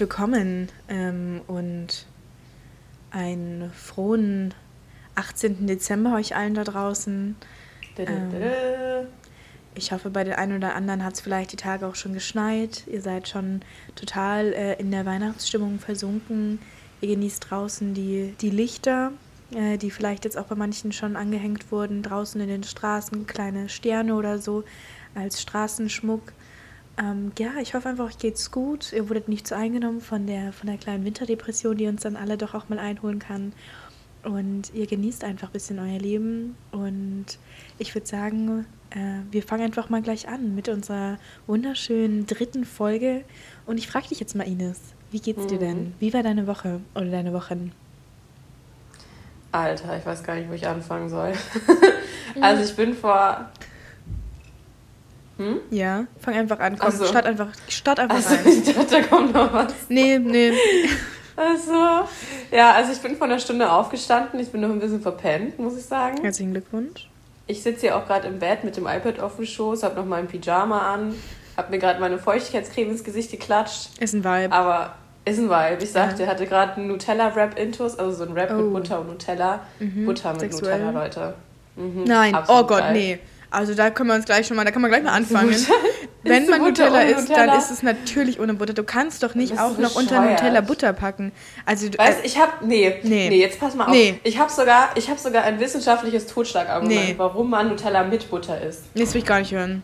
herzlich willkommen ähm, und einen frohen 18. Dezember euch allen da draußen. Ähm, ich hoffe, bei den einen oder anderen hat es vielleicht die Tage auch schon geschneit. Ihr seid schon total äh, in der Weihnachtsstimmung versunken. Ihr genießt draußen die, die Lichter, äh, die vielleicht jetzt auch bei manchen schon angehängt wurden. Draußen in den Straßen kleine Sterne oder so als Straßenschmuck. Ähm, ja, ich hoffe einfach, euch geht's gut. Ihr wurdet nicht so eingenommen von der, von der kleinen Winterdepression, die uns dann alle doch auch mal einholen kann. Und ihr genießt einfach ein bisschen euer Leben. Und ich würde sagen, äh, wir fangen einfach mal gleich an mit unserer wunderschönen dritten Folge. Und ich frage dich jetzt mal, Ines, wie geht's dir denn? Mhm. Wie war deine Woche oder deine Wochen? Alter, ich weiß gar nicht, wo ich anfangen soll. also ich bin vor. Hm? Ja, fang einfach an. Komm, so. start einfach, start einfach Also rein. ich dachte, da kommt noch was. Nee, nee. Also, ja, also ich bin vor einer Stunde aufgestanden. Ich bin noch ein bisschen verpennt, muss ich sagen. Herzlichen Glückwunsch. Ich sitze hier auch gerade im Bett mit dem iPad auf dem Schoß, habe noch mein Pyjama an, habe mir gerade meine Feuchtigkeitscreme ins Gesicht geklatscht. Ist ein Vibe. Aber ist ein Vibe. Ich sagte, Ja. hatte gerade einen Nutella-Wrap-Intus, also so ein Wrap Oh. mit Butter und Nutella. Mhm, Butter mit sexuell. Nutella, Leute. Mhm, Nein, absolut oh Gott, geil. nee. Also da können wir uns gleich schon mal, da kann man gleich mal anfangen. Wenn man Nutella ohne isst, Nutella? dann ist es natürlich ohne Butter. Du kannst doch nicht auch noch unter? Nutella Butter packen. Also du- Weißt du, ich habe nee, Nee. nee, jetzt pass mal auf. Nee. Ich habe sogar, ich habe sogar ein wissenschaftliches Totschlagargument, Nee. warum man Nutella mit Butter isst. nee, das will ich gar nicht hören.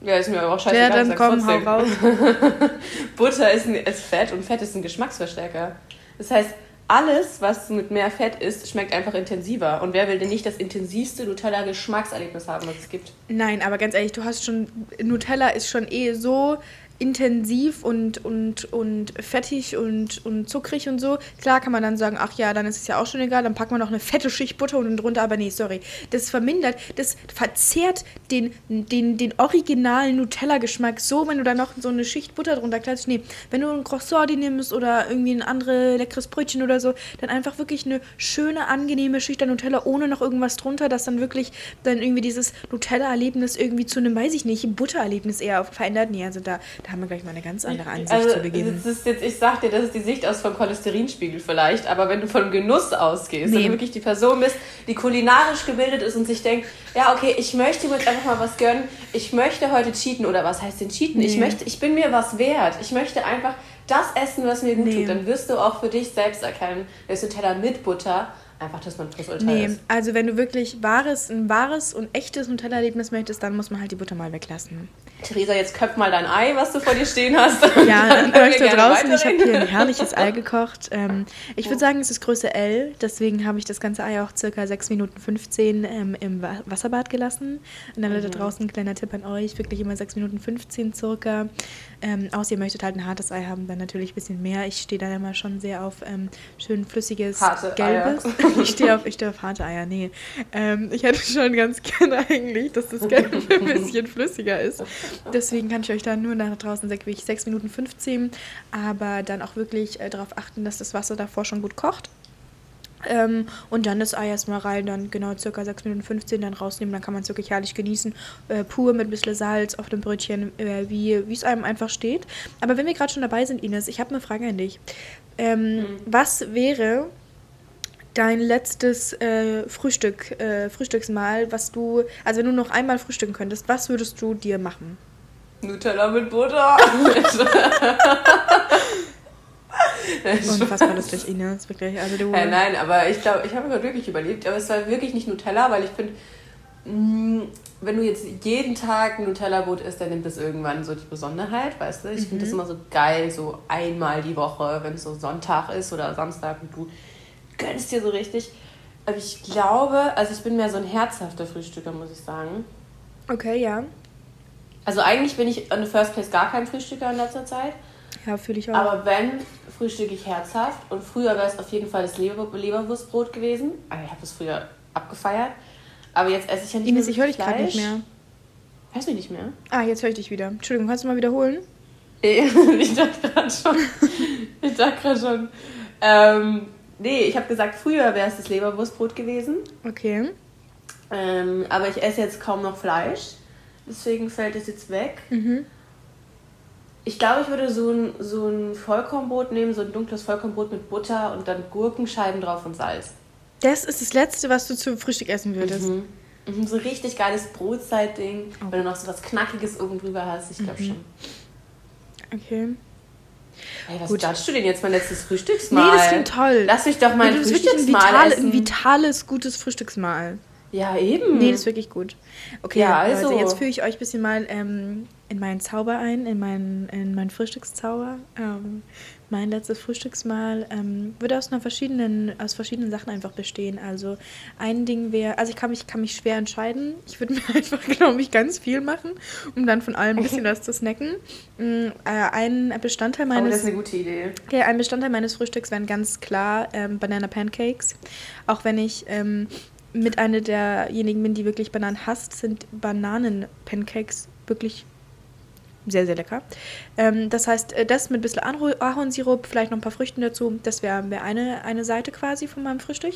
Ja, ist mir aber auch Ja, scheißegal. dann ich sag's komm, hau raus. Butter ist, ein, ist Fett und Fett ist ein Geschmacksverstärker. Das heißt, alles, was mit mehr Fett ist, schmeckt einfach intensiver. Und wer will denn nicht das intensivste Nutella-Geschmackserlebnis haben, was es gibt? Nein, aber ganz ehrlich, du hast schon, Nutella ist schon eh so intensiv und, und, und fettig und, und zuckrig und so. Klar kann man dann sagen, ach ja, dann ist es ja auch schon egal, dann packen wir noch eine fette Schicht Butter unten drunter, aber nee, sorry. Das vermindert, das verzerrt den, den, den originalen Nutella-Geschmack so, wenn du da noch so eine Schicht Butter drunter klatschst. Nee, wenn du ein Croissant nimmst oder irgendwie ein anderes leckeres Brötchen oder so, dann einfach wirklich eine schöne, angenehme Schicht an Nutella ohne noch irgendwas drunter, das dann wirklich dann irgendwie dieses Nutella-Erlebnis irgendwie zu einem, weiß ich nicht, Buttererlebnis eher verändert. Nee, also da, da haben wir gleich mal eine ganz andere Ansicht Also, zu Beginn. das ist jetzt, ich sag dir, das ist die Sicht aus vom Cholesterinspiegel vielleicht, aber wenn du von Genuss ausgehst Nee. und wirklich die Person bist, die kulinarisch gebildet ist und sich denkt, ja, okay, ich möchte mir jetzt einfach mal was gönnen, ich möchte heute cheaten oder was heißt denn cheaten? Ich Nee. möchte, ich bin mir was wert. Ich möchte einfach das essen, was mir gut Nee. tut. Dann wirst du auch für dich selbst erkennen, dass Nutella mit Butter einfach das man plus ultra Nee, ist. also wenn du wirklich wahres, ein wahres und echtes Nutella-Erlebnis möchtest, dann muss man halt die Butter mal weglassen. Theresa, jetzt köpf mal dein Ei, was du vor dir stehen hast. Ja, Dann euch wir da draußen, ich habe hier ein herrliches Ei gekocht. Ähm, ich würde sagen, es ist Größe L, deswegen habe ich das ganze Ei auch circa 6 Minuten 15 ähm, im Wa Wasserbad gelassen. Und alle da draußen, kleiner Tipp an euch, wirklich immer 6 Minuten 15 circa. Ähm, außer ihr möchtet halt ein hartes Ei haben, dann natürlich ein bisschen mehr. Ich stehe da immer schon sehr auf ähm, schön flüssiges, Harte gelbes. Ich stehe auf, ich stehe auf harte Eier, nee. Ähm, ich hätte schon ganz gerne eigentlich, dass das Gelbe ein bisschen flüssiger ist. Deswegen kann ich euch da nur nach draußen sagen, wirklich 6 Minuten 15, aber dann auch wirklich äh, darauf achten, dass das Wasser davor schon gut kocht. Ähm, und dann das Ei erstmal rein, dann genau circa 6 Minuten 15 dann rausnehmen, dann kann man es wirklich herrlich genießen. Äh, pur mit ein bisschen Salz auf dem Brötchen, äh, wie es einem einfach steht. Aber wenn wir gerade schon dabei sind, Ines, ich habe eine Frage an dich. Ähm, Was wäre dein letztes äh, Frühstück, äh, Frühstücksmahl, was du, also wenn du noch einmal frühstücken könntest, was würdest du dir machen? Nutella mit Butter. Unfassbar lustig, Ines, wirklich. Also du, Äh, nein, aber ich glaube, ich habe mir wirklich überlebt. Aber es war wirklich nicht Nutella, weil ich finde, mh, wenn du jetzt jeden Tag ein Nutella-Brot isst, dann nimmt das irgendwann so die Besonderheit, weißt du? Ich finde das immer so geil, so einmal die Woche, wenn es so Sonntag ist oder Samstag und du gönnst dir so richtig. Aber ich glaube, also ich bin mehr so ein herzhafter Frühstücker, muss ich sagen. Okay, ja. Also eigentlich bin ich in the first place gar kein Frühstücker in letzter Zeit. Ja, fühle ich auch. Aber wenn, frühstücke ich herzhaft. Und früher wäre es auf jeden Fall das Leber Leberwurstbrot gewesen. Also ich habe das früher abgefeiert. Aber jetzt esse ich ja nicht Ines, mehr ich höre dich gerade nicht mehr. Hörst du mich nicht mehr? Ah, jetzt höre ich dich wieder. Entschuldigung, kannst du mal wiederholen? ich dachte gerade schon. Ich dachte gerade schon. Ähm, nee, ich habe gesagt, früher wäre es das Leberwurstbrot gewesen. Okay. Ähm, aber ich esse jetzt kaum noch Fleisch. Deswegen fällt es jetzt weg. Mhm. Ich glaube, ich würde so ein, so ein Vollkornbrot nehmen, so ein dunkles Vollkornbrot mit Butter und dann Gurkenscheiben drauf und Salz. Das ist das Letzte, was du zum Frühstück essen würdest. Mhm. Mhm, so richtig geiles Brotzeitding, oh. wenn du noch so was Knackiges oben drüber hast. Ich glaube mhm. schon. Okay. Hey, was judgst du denn jetzt mein letztes Frühstücksmahl? Nee, das klingt toll. Lass mich doch mein nee, Frühstücksmahl ein, vital, essen. ein vitales, gutes Frühstücksmahl. Ja, eben. Nee, das ist wirklich gut. Okay, ja, also. Leute, jetzt führe ich euch ein bisschen mal ähm, in meinen Zauber ein, in meinen, in meinen Frühstückszauber. Ähm, mein letztes Frühstücksmahl ähm, würde aus, einer verschiedenen, aus verschiedenen Sachen einfach bestehen. Also ein Ding wäre, also ich kann mich, kann mich schwer entscheiden. Ich würde mir einfach, glaube ich, ganz viel machen, um dann von allem ein bisschen was zu snacken. Ähm, äh, ein Bestandteil meines... Oh, das ist eine gute Idee. Okay, ein Bestandteil meines Frühstücks wären ganz klar ähm, Banana Pancakes. Auch wenn ich ähm, mit einer derjenigen bin, die wirklich Bananen hasst, sind Bananen-Pancakes wirklich sehr, sehr lecker. Ähm, das heißt, äh, das mit ein bisschen Ahornsirup, vielleicht noch ein paar Früchten dazu, das wäre wär eine, eine Seite quasi von meinem Frühstück.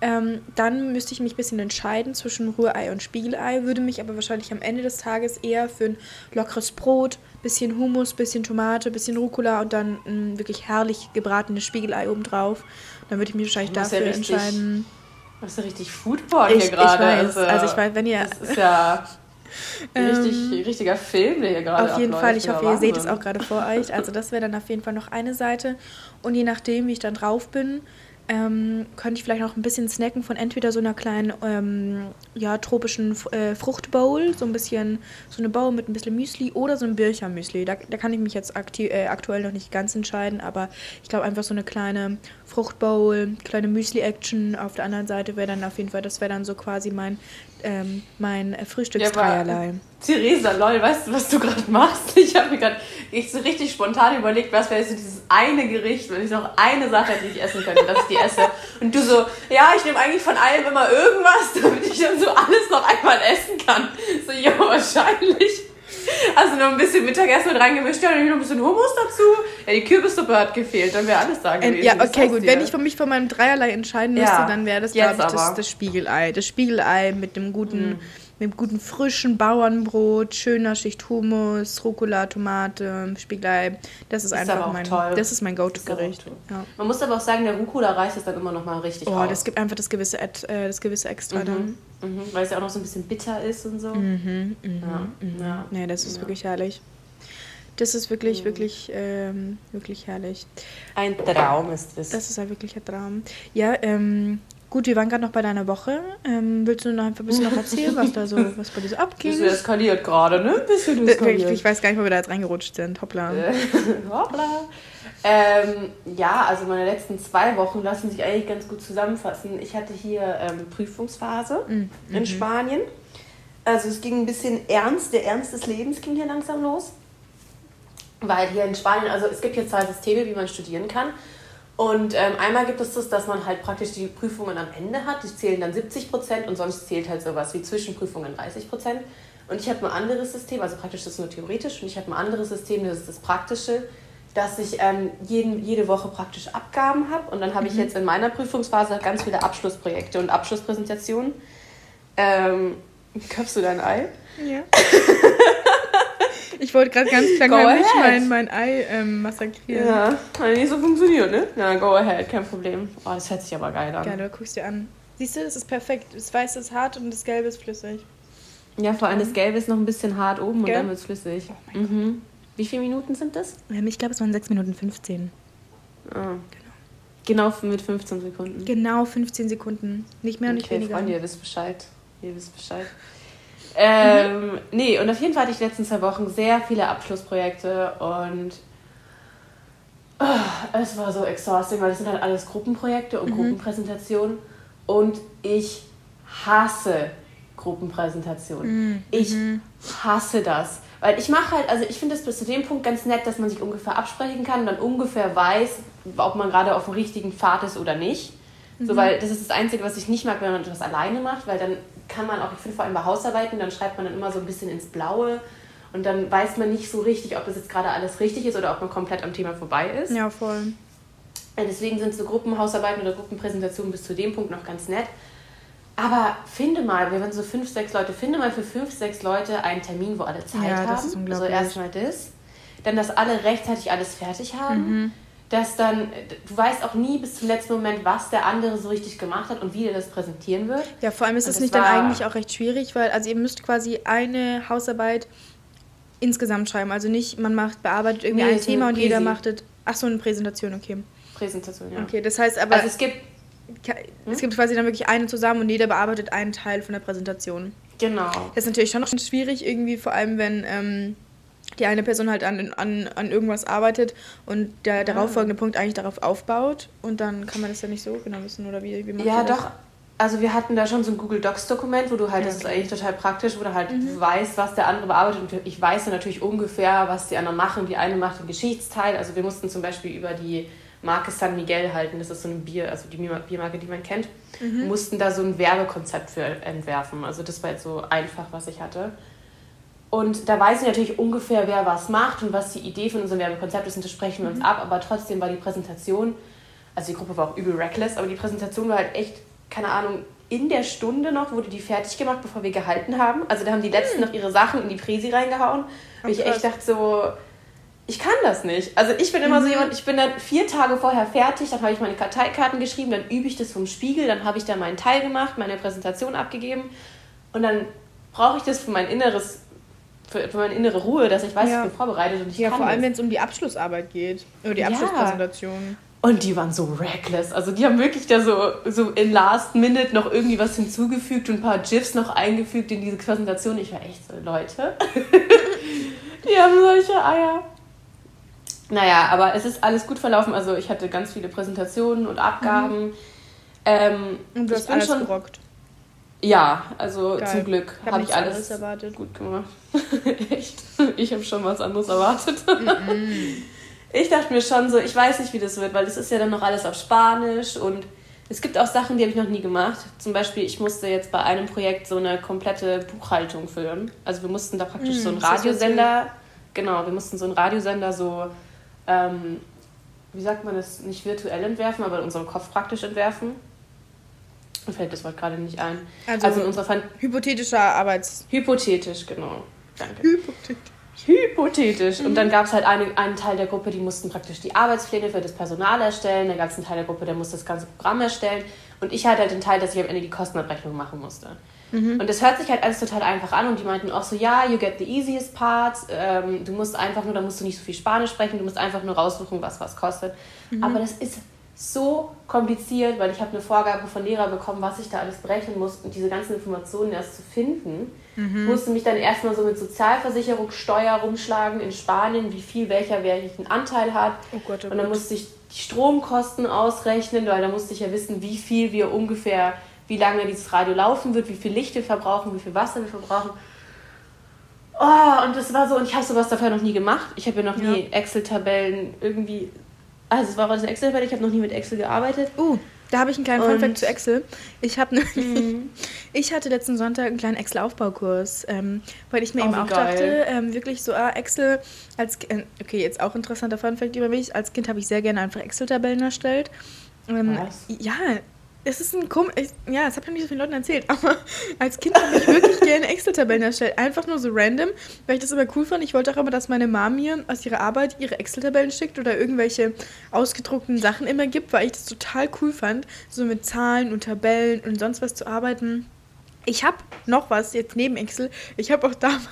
Ähm, dann müsste ich mich ein bisschen entscheiden zwischen Rührei und Spiegelei, würde mich aber wahrscheinlich am Ende des Tages eher für ein lockeres Brot, bisschen Hummus, bisschen Tomate, bisschen Rucola und dann ein wirklich herrlich gebratenes Spiegelei obendrauf. Dann würde ich mich wahrscheinlich dafür ja richtig, entscheiden. Das ist ja richtig Foodporn hier gerade. Ich weiß, also, also ich weiß, wenn ihr... Das ist ja... Richtig, ähm, richtiger Film, der hier gerade Auf jeden Fall, ich hoffe, ihr seht es auch gerade vor euch. Also das wäre dann auf jeden Fall noch eine Seite. Und je nachdem, wie ich dann drauf bin, ähm, könnte ich vielleicht noch ein bisschen snacken von entweder so einer kleinen, ähm, ja, tropischen äh, Fruchtbowl, so ein bisschen, so eine Bowl mit ein bisschen Müsli oder so ein Bircher-Müsli. Da, da kann ich mich jetzt äh, aktuell noch nicht ganz entscheiden, aber ich glaube einfach so eine kleine Fruchtbowl, kleine Müsli-Action auf der anderen Seite wäre dann auf jeden Fall, das wäre dann so quasi mein ähm, mein Frühstücksdreierlei. Ja, Theresa, lol, weißt du, was du gerade machst? Ich habe mir gerade so richtig spontan überlegt, was wäre so dieses eine Gericht, wenn ich noch eine Sache hätte, die ich essen könnte, dass ich die esse. Und du so, ja, ich nehme eigentlich von allem immer irgendwas, damit ich dann so alles noch einmal essen kann. So, ja, wahrscheinlich. Noch ein bisschen Mittagessen mit reingemischt, ja, dann noch ein bisschen Hummus dazu. Ja, die Kürbissuppe hat gefehlt, dann wäre alles da ähm, gewesen. ja, okay, gut. Wenn ich mich von meinem Dreierlei entscheiden müsste, ja, dann wäre das, glaube ich, das, das, Spiegelei. Das Spiegelei mit dem guten, mm. Mit dem guten frischen Bauernbrot, schöner Schicht Hummus, Rucola, Tomate, Spiegelei. Das ist, ist einfach mein, toll. das ist mein Go-To-Gericht. Ja. Man muss aber auch sagen, der Rucola-Reis ist dann immer noch mal richtig Oh, auf. das gibt einfach das gewisse, äh, das gewisse Extra mhm. dann. Mhm, weil es ja auch noch so ein bisschen bitter ist und so. Mhm, mhm, ja. Mhm. ja. Nee, das ist ja. wirklich herrlich. Das ist wirklich, mhm. wirklich, ähm, wirklich herrlich. Ein Traum ist das. Das ist ein wirklicher Traum. Ja, ähm, gut, wir waren gerade noch bei deiner Woche. Ähm, willst du noch ein bisschen noch erzählen, was da so, was bei dir so abging? Bisschen eskaliert gerade, ne? Bisschen eskaliert. Ich, ich, weiß gar nicht, wo wir da jetzt reingerutscht sind. Hoppla. Äh, hoppla. Ähm, ja, also meine letzten zwei Wochen lassen sich eigentlich ganz gut zusammenfassen. Ich hatte hier ähm, Prüfungsphase mhm. in Spanien. Also es ging ein bisschen ernst, der Ernst des Lebens ging hier langsam los. Weil hier in Spanien, also es gibt hier zwei Systeme, wie man studieren kann. Und ähm, einmal gibt es das, dass man halt praktisch die Prüfungen am Ende hat. Die zählen dann 70 Prozent und sonst zählt halt sowas wie Zwischenprüfungen 30 Prozent. Und ich habe ein anderes System, also praktisch das ist nur theoretisch, und ich habe ein anderes System, das ist das Praktische dass ich ähm, jeden, jede Woche praktisch Abgaben habe. Und dann habe mhm. ich jetzt in meiner Prüfungsphase ganz viele Abschlussprojekte und Abschlusspräsentationen. Ähm, du dein Ei? Ja. ich wollte gerade ganz klangheimlich mein, mein Ei ähm, massakrieren. Ja, hat nicht so funktioniert, ne? Ja, go ahead, kein Problem. Oh, das hört sich aber geil an. Geil, du guckst dir an. Siehst du, das ist perfekt. Das Weiße ist hart und das Gelbe ist flüssig. Ja, vor allem das Gelbe ist noch ein bisschen hart oben Gelb? und dann wird es flüssig. Oh mhm. Wie viele Minuten sind das? Ähm, ich glaube, es waren 6 Minuten 15. Ah. Genau. Genau mit 15 Sekunden. Genau 15 Sekunden. Nicht mehr und nicht weniger. Freunde, ihr wisst Bescheid. Ihr wisst Bescheid. Ähm, mhm. Nee, und auf jeden Fall hatte ich die letzten zwei Wochen sehr viele Abschlussprojekte und oh, es war so exhausting, weil das sind halt alles Gruppenprojekte und mhm. Gruppenpräsentationen und ich hasse Gruppenpräsentationen. Mhm. Ich mhm. hasse das. Weil ich mache halt, also ich finde es bis zu dem Punkt ganz nett, dass man sich ungefähr absprechen kann und dann ungefähr weiß, ob man gerade auf dem richtigen Pfad ist oder nicht. Mhm. So, weil das ist das Einzige, was ich nicht mag, wenn man etwas alleine macht, weil dann kann man auch, ich finde vor allem bei Hausarbeiten, dann schreibt man dann immer so ein bisschen ins Blaue und dann weiß man nicht so richtig, ob das jetzt gerade alles richtig ist oder ob man komplett am Thema vorbei ist. Ja, voll. Deswegen sind so Gruppenhausarbeiten oder Gruppenpräsentationen bis zu dem Punkt noch ganz nett. Aber finde mal, wir waren so fünf, sechs Leute, finde mal für fünf, sechs Leute einen Termin, wo alle Zeit ja, haben. Das ist also erstmal das. dann, dass alle rechtzeitig alles fertig haben. Mhm. Dass dann, du weißt auch nie bis zum letzten Moment, was der andere so richtig gemacht hat und wie er das präsentieren wird. Ja, vor allem ist es nicht dann eigentlich auch recht schwierig, weil, also ihr müsst quasi eine Hausarbeit insgesamt schreiben. Also nicht, man macht, bearbeitet irgendwie nee, ein Thema und Präsi. jeder macht es. Ach so, eine Präsentation, okay. Präsentation, ja. Okay, das heißt aber. Also es gibt. Hm? Es gibt quasi dann wirklich eine zusammen und jeder bearbeitet einen Teil von der Präsentation. Genau. Das ist natürlich schon noch schwierig, irgendwie, vor allem wenn ähm, die eine Person halt an, an, an irgendwas arbeitet und der darauffolgende ah. Punkt eigentlich darauf aufbaut und dann kann man das ja nicht so genau wissen oder wie, wie man Ja, doch. Also wir hatten da schon so ein Google Docs Dokument, wo du halt, ja, das ist eigentlich total praktisch, wo du halt mhm. weißt, was der andere bearbeitet und ich weiß dann natürlich ungefähr, was die anderen machen. Die eine macht den Geschichtsteil, also wir mussten zum Beispiel über die Marke San Miguel halten, das ist so ein Bier, also die Biermarke, die man kennt, mhm. mussten da so ein Werbekonzept für entwerfen. Also das war jetzt so einfach, was ich hatte. Und da weiß ich natürlich ungefähr, wer was macht und was die Idee von unserem Werbekonzept ist und das sprechen wir uns mhm. ab. Aber trotzdem war die Präsentation, also die Gruppe war auch übel reckless, aber die Präsentation war halt echt, keine Ahnung, in der Stunde noch wurde die fertig gemacht, bevor wir gehalten haben. Also da haben die letzten mhm. noch ihre Sachen in die Präsi reingehauen. Und ich echt dachte so, ich kann das nicht. Also ich bin immer mhm. so jemand, ich bin dann vier Tage vorher fertig, dann habe ich meine Karteikarten geschrieben, dann übe ich das vom Spiegel, dann habe ich da meinen Teil gemacht, meine Präsentation abgegeben und dann brauche ich das für mein inneres für, für meine innere Ruhe, dass ich weiß, ja. ich bin vorbereitet und ich ja, kann vor allem, wenn es um die Abschlussarbeit geht. Oder die Abschlusspräsentation. Und die waren so reckless. Also die haben wirklich da so, so in Last Minute noch irgendwie was hinzugefügt und ein paar GIFs noch eingefügt in diese Präsentation. Ich war echt so, Leute, die haben solche Eier. Naja, aber es ist alles gut verlaufen. Also ich hatte ganz viele Präsentationen und Abgaben. Mhm. Ähm, und du hast alles schon, gerockt. Ja, also Geil. zum Glück habe ich alles erwartet. gut gemacht. Echt? Ich habe schon was anderes erwartet. ich dachte mir schon so, ich weiß nicht, wie das wird, weil das ist ja dann noch alles auf Spanisch und es gibt auch Sachen, die habe ich noch nie gemacht. Zum Beispiel, ich musste jetzt bei einem Projekt so eine komplette Buchhaltung führen. Also wir mussten da praktisch mm, so einen Radiosender, genau, wir mussten so einen Radiosender so, ähm, wie sagt man das, nicht virtuell entwerfen, aber in unserem Kopf praktisch entwerfen. Mir fällt das Wort gerade nicht ein. Also, also in unserer Fan hypothetischer Arbeits... Hypothetisch, genau. Danke. Hypothetisch. Hypothetisch. Mhm. Und dann gab es halt eine, einen Teil der Gruppe, die mussten praktisch die Arbeitspläne für das Personal erstellen. Dann gab es einen Teil der Gruppe, der musste das ganze Programm erstellen. Und ich hatte halt den Teil, dass ich am Ende die Kostenabrechnung machen musste. Mhm. Und das hört sich halt alles total einfach an. Und die meinten auch so, ja, you get the easiest part. Ähm, du musst einfach nur, da musst du nicht so viel Spanisch sprechen. Du musst einfach nur raussuchen, was was kostet. Mhm. Aber das ist so kompliziert, weil ich habe eine Vorgabe von Lehrer bekommen, was ich da alles berechnen muss und diese ganzen Informationen erst zu finden. Mhm. Musste mich dann erstmal so mit Sozialversicherungssteuer rumschlagen in Spanien, wie viel welcher welchen Anteil hat. Oh Gott, oh und dann musste ich die Stromkosten ausrechnen, weil da musste ich ja wissen, wie viel wir ungefähr, wie lange dieses Radio laufen wird, wie viel Licht wir verbrauchen, wie viel Wasser wir verbrauchen. Oh, und das war so, und ich habe sowas dafür noch nie gemacht. Ich habe ja noch nie Excel-Tabellen irgendwie also es war aus Excel, weil ich habe noch nie mit Excel gearbeitet. Uh, da habe ich einen kleinen Funfact zu Excel. Ich habe mhm. ich hatte letzten Sonntag einen kleinen Excel-Aufbaukurs, ähm, weil ich mir oh, eben auch geil. dachte, ähm, wirklich so, ah, Excel als, äh, okay, jetzt auch interessanter Funfact über mich, als Kind habe ich sehr gerne einfach Excel-Tabellen erstellt. Ähm, Was? Ja, es ist ein komisch, ja, das habe ich nicht so vielen Leuten erzählt, aber als Kind habe ich wirklich gerne Excel-Tabellen erstellt. Einfach nur so random, weil ich das immer cool fand. Ich wollte auch immer, dass meine Mom mir aus ihrer Arbeit ihre Excel-Tabellen schickt oder irgendwelche ausgedruckten Sachen immer gibt, weil ich das total cool fand, so mit Zahlen und Tabellen und sonst was zu arbeiten. Ich habe noch was jetzt neben Excel. Ich habe auch damals,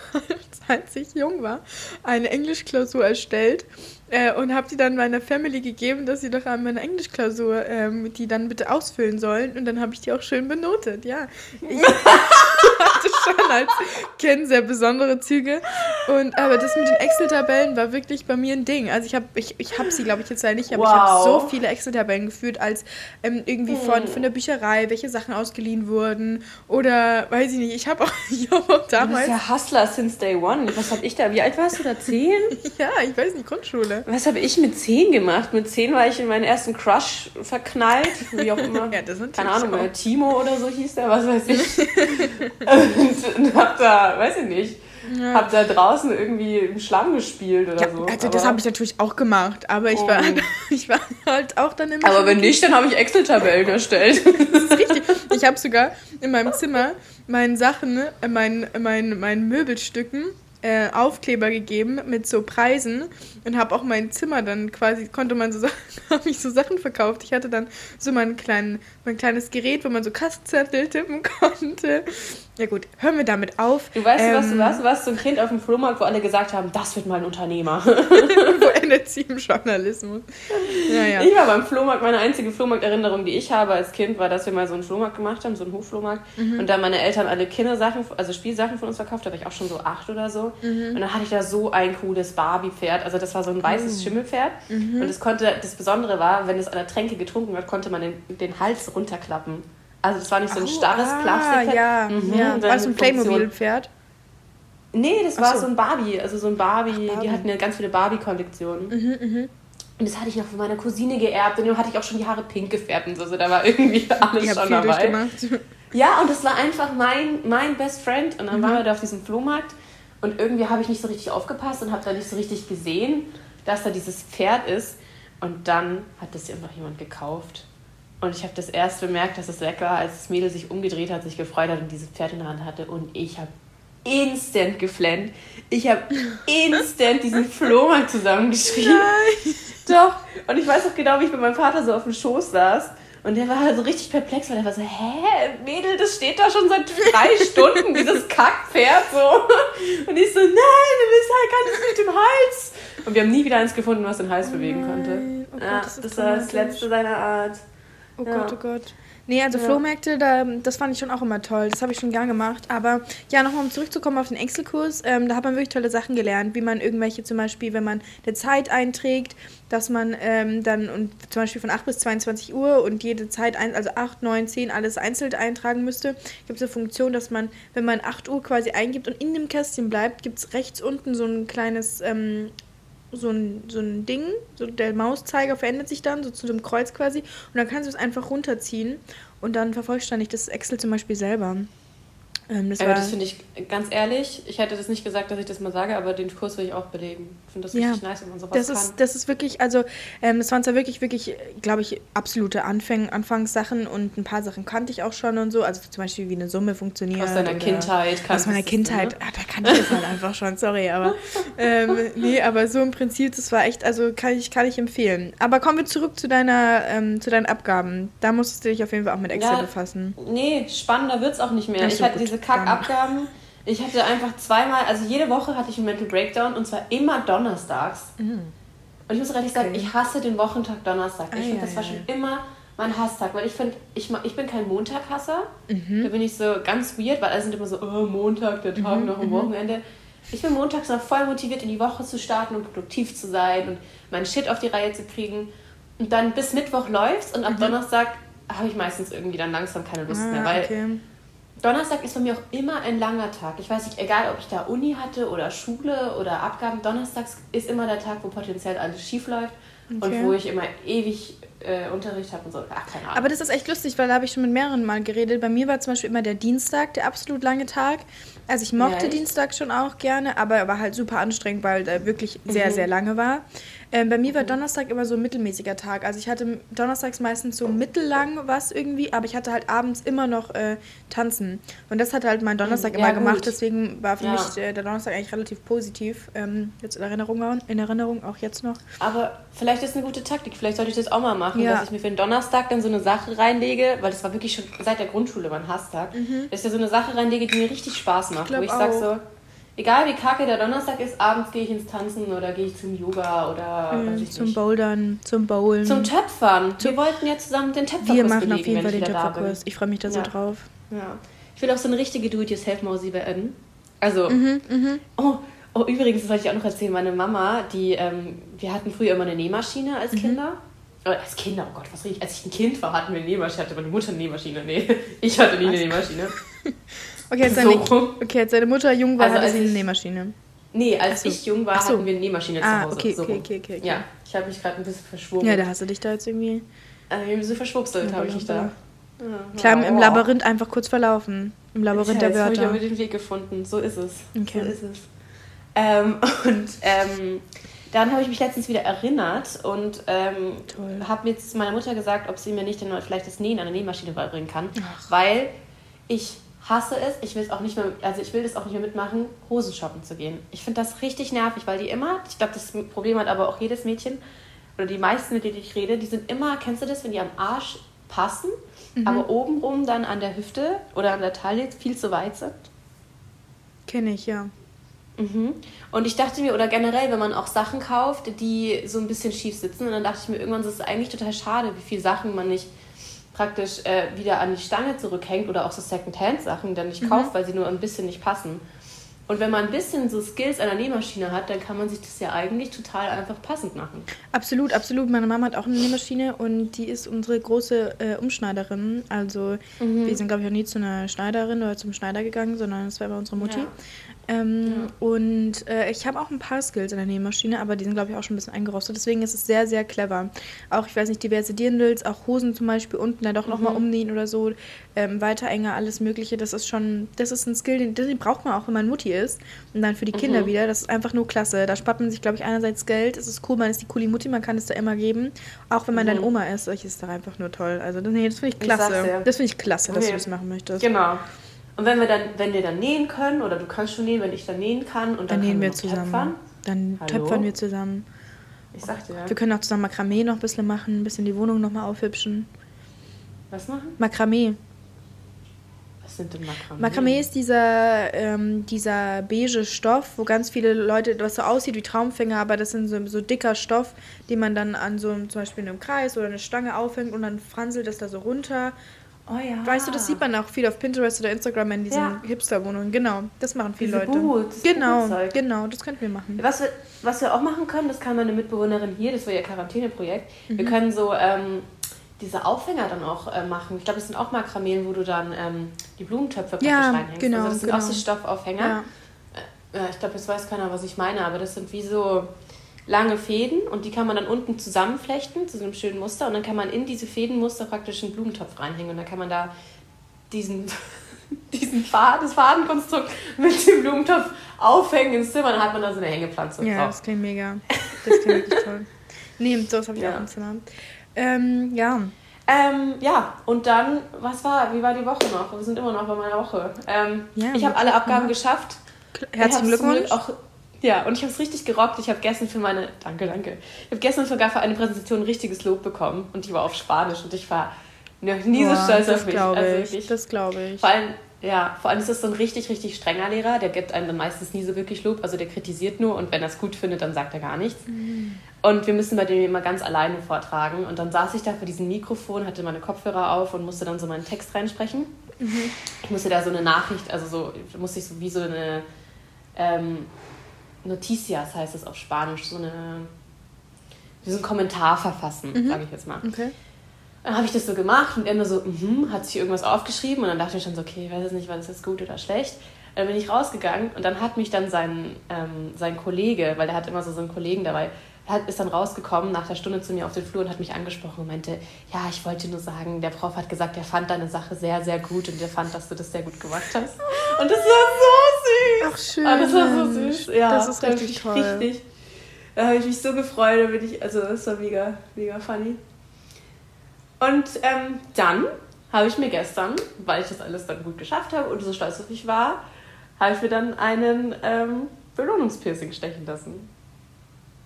als ich jung war, eine Englischklausur erstellt äh, und habe die dann meiner Family gegeben, dass sie doch an meiner Englischklausur ähm, die dann bitte ausfüllen sollen. Und dann habe ich die auch schön benotet, ja. Ich hatte schon als Kind sehr besondere Züge. Und, aber das mit den Excel-Tabellen war wirklich bei mir ein Ding. Also ich habe ich, ich hab sie, glaube ich, jetzt leider nicht, aber wow. ich habe so viele Excel-Tabellen geführt, als ähm, irgendwie von, hm. von der Bücherei, welche Sachen ausgeliehen wurden. Oder, weiß ich nicht, ich habe auch, hab auch damals... Du bist ja Hustler since day one. Was habe ich da? Wie alt warst du da? Zehn? ja, ich weiß nicht, Grundschule. Was habe ich mit 10 gemacht? Mit 10 war ich in meinen ersten Crush verknallt, wie auch immer. ja, das Keine Ahnung, so. Timo oder so hieß der, was weiß ich. und, und hab da, weiß ich nicht, ja. hab da draußen irgendwie im Schlamm gespielt oder ja, so. Also das habe ich natürlich auch gemacht, aber ich, oh. war, ich war halt auch dann immer. Aber wenn nicht, dann habe ich Excel-Tabellen erstellt. das ist richtig. Ich habe sogar in meinem Zimmer meinen Sachen, äh, meinen, meinen, meinen Möbelstücken äh, Aufkleber gegeben mit so Preisen und habe auch mein Zimmer dann quasi, konnte man so habe ich so Sachen verkauft. Ich hatte dann so mein, kleinen, mein kleines Gerät, wo man so Kassenzettel tippen konnte. Ja gut, hören wir damit auf. Du weißt, ähm, was du warst? Du warst so ein Kind auf dem Flohmarkt, wo alle gesagt haben, das wird mal ein Unternehmer. wo endet sie im Journalismus? Ja, ja. Ich war beim Flohmarkt, meine einzige Flohmarkterinnerung, die ich habe als Kind, war, dass wir mal so einen Flohmarkt gemacht haben, so einen Hochflohmarkt. Mhm. Und da meine Eltern alle Kindersachen, also Spielsachen von uns verkauft, da war ich auch schon so acht oder so. Mhm. Und dann hatte ich da so ein cooles Barbie-Pferd. Also das war so ein weißes oh. Schimmelpferd. Mhm. Und das konnte, das Besondere war, wenn es an der Tränke getrunken wird, konnte man den, den Hals runterklappen. Also es war nicht so ein starres ah, Plastik. Ja, mhm, ja. War das ein Playmobil-Pferd? Nee, das war so. so. ein Barbie. Also so ein Barbie. Ach, Barbie. Die hatten ja ganz viele Barbie-Kollektionen. Mhm, mh. Und das hatte ich noch von meiner Cousine geerbt. Und dann hatte ich auch schon die Haare pink gefärbt und so. Also da war irgendwie alles ich schon dabei. Ja, und das war einfach mein, mein Best Friend. Und dann mhm. waren wir da auf diesem Flohmarkt. Und irgendwie habe ich nicht so richtig aufgepasst und habe da nicht so richtig gesehen, dass da dieses Pferd ist. Und dann hat das einfach jemand gekauft. Und ich habe das erst bemerkt, dass es weg war, als das Mädel sich umgedreht hat, sich gefreut hat und dieses Pferd in der Hand hatte. Und ich habe instant geflennt. Ich habe instant diesen Flohmarkt zusammengeschrieben. Nein. Doch. Und ich weiß auch genau, wie ich mit meinem Vater so auf dem Schoß saß. Und der war halt so richtig perplex, weil er war so, hä, Mädel, das steht da schon seit drei Stunden, dieses Kackpferd so. Und ich so, nein, du bist halt ganz mit dem Hals. Und wir haben nie wieder eins gefunden, was den Hals oh bewegen konnte. Oh Gott, ja, das, das war das letzte seiner Art. Oh ja. Gott, oh Gott. Nee, also ja. Flohmärkte, da, das fand ich schon auch immer toll. Das habe ich schon gern gemacht. Aber ja, nochmal um zurückzukommen auf den Excel-Kurs, ähm, da hat man wirklich tolle Sachen gelernt, wie man irgendwelche zum Beispiel, wenn man eine Zeit einträgt, dass man ähm, dann und zum Beispiel von 8 bis 22 Uhr und jede Zeit, ein, also 8, 9, 10, alles einzeln eintragen müsste, gibt es eine Funktion, dass man, wenn man 8 Uhr quasi eingibt und in dem Kästchen bleibt, gibt es rechts unten so ein kleines ähm, so ein, so ein Ding, so der Mauszeiger verändert sich dann, so zu dem Kreuz quasi, und dann kannst du es einfach runterziehen und dann vervollständigt das Excel zum Beispiel selber. Ähm, das aber das finde ich, ganz ehrlich, ich hätte das nicht gesagt, dass ich das mal sage, aber den Kurs will ich auch belegen. Ich finde das ja, richtig nice, wenn man sowas das kann. Ist, das ist wirklich, also ähm, das waren zwar wirklich, wirklich, glaube ich, absolute Anfang, Anfangssachen und ein paar Sachen kannte ich auch schon und so, also zum Beispiel wie eine Summe funktioniert. Aus deiner Kindheit. Aus meiner Kindheit, ne? ah, da kann ich das halt einfach schon, sorry, aber ähm, nee, aber so im Prinzip, das war echt, also kann ich, kann ich empfehlen. Aber kommen wir zurück zu deiner, ähm, zu deinen Abgaben. Da musstest du dich auf jeden Fall auch mit Excel ja, befassen. Nee, spannender wird es auch nicht mehr. ich hatte diese diese Kackabgaben. Ich hatte einfach zweimal, also jede Woche hatte ich einen Mental Breakdown und zwar immer donnerstags. Mhm. Und ich muss ehrlich okay. sagen, ich hasse den Wochentag Donnerstag. Ich ah, finde, ja, das war schon immer mein Hasstag, weil ich finde, ich, ich bin kein Montaghasser. Mhm. Da bin ich so ganz weird, weil alle sind immer so, oh, Montag, der Tag mhm. nach dem mhm. Wochenende. Ich bin montags noch voll motiviert, in die Woche zu starten und produktiv zu sein und meinen Shit auf die Reihe zu kriegen. Und dann bis Mittwoch läuft's und ab mhm. Donnerstag habe ich meistens irgendwie dann langsam keine Lust ah, mehr, weil okay. Donnerstag ist bei mir auch immer ein langer Tag. Ich weiß nicht, egal ob ich da Uni hatte oder Schule oder Abgaben, Donnerstags ist immer der Tag, wo potenziell alles schief läuft okay. und wo ich immer ewig äh, Unterricht habe und so. Ach, keine Ahnung. Aber das ist echt lustig, weil da habe ich schon mit mehreren Mal geredet. Bei mir war zum Beispiel immer der Dienstag der absolut lange Tag. Also ich mochte ja, Dienstag schon auch gerne, aber er war halt super anstrengend, weil er wirklich sehr, mhm. sehr lange war. Ähm, bei mir war Donnerstag immer so ein mittelmäßiger Tag. Also ich hatte donnerstags meistens so mittellang was irgendwie, aber ich hatte halt abends immer noch äh, Tanzen. Und das hat halt mein Donnerstag ja, immer gut. gemacht. Deswegen war für ja. mich äh, der Donnerstag eigentlich relativ positiv. Ähm, jetzt in Erinnerung, in Erinnerung auch jetzt noch. Aber vielleicht ist eine gute Taktik. Vielleicht sollte ich das auch mal machen, ja. dass ich mir für den Donnerstag dann so eine Sache reinlege, weil das war wirklich schon seit der Grundschule mein Hasstag, mhm. dass ich da so eine Sache reinlege, die mir richtig Spaß macht. Ich wo ich sage so egal wie kacke der Donnerstag ist, abends gehe ich ins Tanzen oder gehe ich zum Yoga oder mhm, zum nicht. Bouldern, zum Bowlen. Zum Töpfern. Wir wollten ja zusammen den Töpferkurs Wir machen belegen, auf jeden Fall den Töpferkurs. Ich freue mich da ja. so drauf. Ja. Ich will auch so eine richtige Do-it-yourself-Mausi werden. Also, mhm, mhm. Oh, oh, übrigens, das wollte ich auch noch erzählen, meine Mama, die, ähm, wir hatten früher immer eine Nähmaschine als mhm. Kinder. Oh, als Kinder, oh Gott, was rede ich? Als ich ein Kind war, hatten wir eine Nähmaschine. Hatte meine Mutter eine Nähmaschine. Nee, ich hatte nie eine Nähmaschine. Okay, als, deine, okay, als deine Mutter jung war, also hatte sie eine Nähmaschine. Nee, als so. ich jung war, so. hatten wir eine Nähmaschine ah, zu Hause. Okay, so okay, okay, okay, Ja, ich habe mich gerade ein bisschen verschwurbelt. Ja, da hast du dich da jetzt irgendwie... Also ein bisschen verschwurbelt habe ich mich da. Ja, Klar, im Labyrinth einfach kurz verlaufen. Im Labyrinth ja, der Wörter. Jetzt habe ich den Weg gefunden. So ist es. Okay. So ist es. Ähm, und ähm, dann habe ich mich letztens wieder erinnert und ähm, habe jetzt meiner Mutter gesagt, ob sie mir nicht dann vielleicht das Nähen an der Nähmaschine beibringen kann. Ach. Weil ich hasse es, ich will es auch nicht mehr, also ich will das auch nicht mehr mitmachen, Hosen shoppen zu gehen. Ich finde das richtig nervig, weil die immer, ich glaube, das Problem hat aber auch jedes Mädchen, oder die meisten, mit denen ich rede, die sind immer, kennst du das, wenn die am Arsch passen, mhm. aber obenrum dann an der Hüfte oder an der Taille viel zu weit sind? Kenne ich, ja. Mhm. Und ich dachte mir, oder generell, wenn man auch Sachen kauft, die so ein bisschen schief sitzen, und dann dachte ich mir, irgendwann ist es eigentlich total schade, wie viele Sachen man nicht praktisch äh, wieder an die Stange zurückhängt oder auch so Secondhand-Sachen dann nicht mhm. kauft, weil sie nur ein bisschen nicht passen. Und wenn man ein bisschen so Skills an der Nähmaschine hat, dann kann man sich das ja eigentlich total einfach passend machen. Absolut, absolut. Meine Mama hat auch eine Nähmaschine und die ist unsere große äh, Umschneiderin. Also mhm. wir sind, glaube ich, auch nie zu einer Schneiderin oder zum Schneider gegangen, sondern es war immer unsere Mutti. Ja. Ähm, ja. Und äh, ich habe auch ein paar Skills in der Nähmaschine, aber die sind, glaube ich, auch schon ein bisschen eingerostet. Deswegen ist es sehr, sehr clever. Auch, ich weiß nicht, diverse Dirndls, auch Hosen zum Beispiel unten dann doch mhm. nochmal umnähen oder so, ähm, weiter enger, alles Mögliche. Das ist schon, das ist ein Skill, den, den braucht man auch, wenn man Mutti ist. Und dann für die Kinder mhm. wieder. Das ist einfach nur klasse. Da spart man sich, glaube ich, einerseits Geld. Es ist cool, man ist die coole Mutti, man kann es da immer geben. Auch wenn man mhm. dann Oma ist, das ist doch einfach nur toll. Also, nee, das finde ich klasse. Ich das finde ich klasse, dass okay. du das machen möchtest. Genau. Und wenn wir dann, wenn wir dann nähen können, oder du kannst schon nähen, wenn ich dann nähen kann und dann, dann nähen wir zusammen. Töpfern. Dann Hallo? töpfern wir zusammen. Ich sagte ja. Wir können auch zusammen Makramee noch ein bisschen machen, ein bisschen die Wohnung nochmal aufhübschen. Was machen? Makramee. Was sind denn Makramee? Makramee ist dieser, ähm, dieser beige Stoff, wo ganz viele Leute, was so aussieht wie Traumfänger, aber das sind so, so dicker Stoff, den man dann an so zum Beispiel in einem Kreis oder eine Stange aufhängt und dann franselt das da so runter Oh ja. Weißt du, das sieht man auch viel auf Pinterest oder Instagram in diesen ja. Hipster-Wohnungen. Genau, das machen viele Diese Leute. Boot, das genau, genau, das könnten wir machen. Was wir, was wir auch machen können, das kann meine Mitbewohnerin hier, das war ihr Quarantäneprojekt. Mhm. Wir können so ähm, diese Aufhänger dann auch äh, machen. Ich glaube, das sind auch Makrameen, wo du dann ähm, die Blumentöpfe praktisch ja, reinhängst. Genau, also das sind genau. auch so Stoffaufhänger. Ja. Äh, ich glaube, jetzt weiß keiner, was ich meine, aber das sind wie so lange Fäden und die kann man dann unten zusammenflechten zu so einem schönen Muster und dann kann man in diese Fädenmuster praktisch einen Blumentopf reinhängen und dann kann man da diesen, diesen Faden, das Fadenkonstrukt mit dem Blumentopf aufhängen ins Zimmer, dann hat man da so eine Hängepflanze. Ja, drauf. das klingt mega. Das klingt wirklich toll. Nee, sowas habe ich ja. auch im Zimmer. Ähm, ja. Ähm, ja, und dann, was war, wie war die Woche noch? Wir sind immer noch bei meiner Woche. Ähm, ja, ich habe alle Abgaben geschafft. Herzlichen Glückwunsch. Auch ja, und ich habe es richtig gerockt. Ich habe gestern für meine, danke, danke. Ich habe gestern sogar für eine Präsentation ein richtiges Lob bekommen und die war auf Spanisch und ich war noch nie Boah, so stolz auf mich. Also ich, wirklich, das glaube ich. Vor allem, ja, vor allem ist das so ein richtig, richtig strenger Lehrer. Der gibt einem dann meistens nie so wirklich Lob. Also der kritisiert nur und wenn er es gut findet, dann sagt er gar nichts. Mhm. Und wir müssen bei dem immer ganz alleine vortragen. Und dann saß ich da vor diesem Mikrofon, hatte meine Kopfhörer auf und musste dann so meinen Text reinsprechen. Mhm. Ich musste da so eine Nachricht, also so, musste ich so wie so eine ähm, Noticias heißt es auf Spanisch, so eine ein Kommentar verfassen, mhm. sage ich jetzt mal. Okay. Dann habe ich das so gemacht und er nur so, mhm, hat sich irgendwas aufgeschrieben und dann dachte ich schon so, okay, ich weiß jetzt nicht, war das jetzt gut oder schlecht. Dann bin ich rausgegangen und dann hat mich dann sein, ähm, sein Kollege, weil der hat immer so, so einen Kollegen dabei, hat, ist dann rausgekommen nach der Stunde zu mir auf den Flur und hat mich angesprochen und meinte, ja, ich wollte nur sagen, der Prof hat gesagt, er fand deine Sache sehr, sehr gut und er fand, dass du das sehr gut gemacht hast. Und das war so süß. Ach, schön. Ah, das war so süß. Ja, das ist richtig toll. Richtig. Da habe ich mich so gefreut, da bin ich, also das war mega, mega funny. Und ähm, dann habe ich mir gestern, weil ich das alles dann gut geschafft habe und so stolz auf mich war, habe ich mir dann einen ähm, Belohnungspiercing stechen lassen.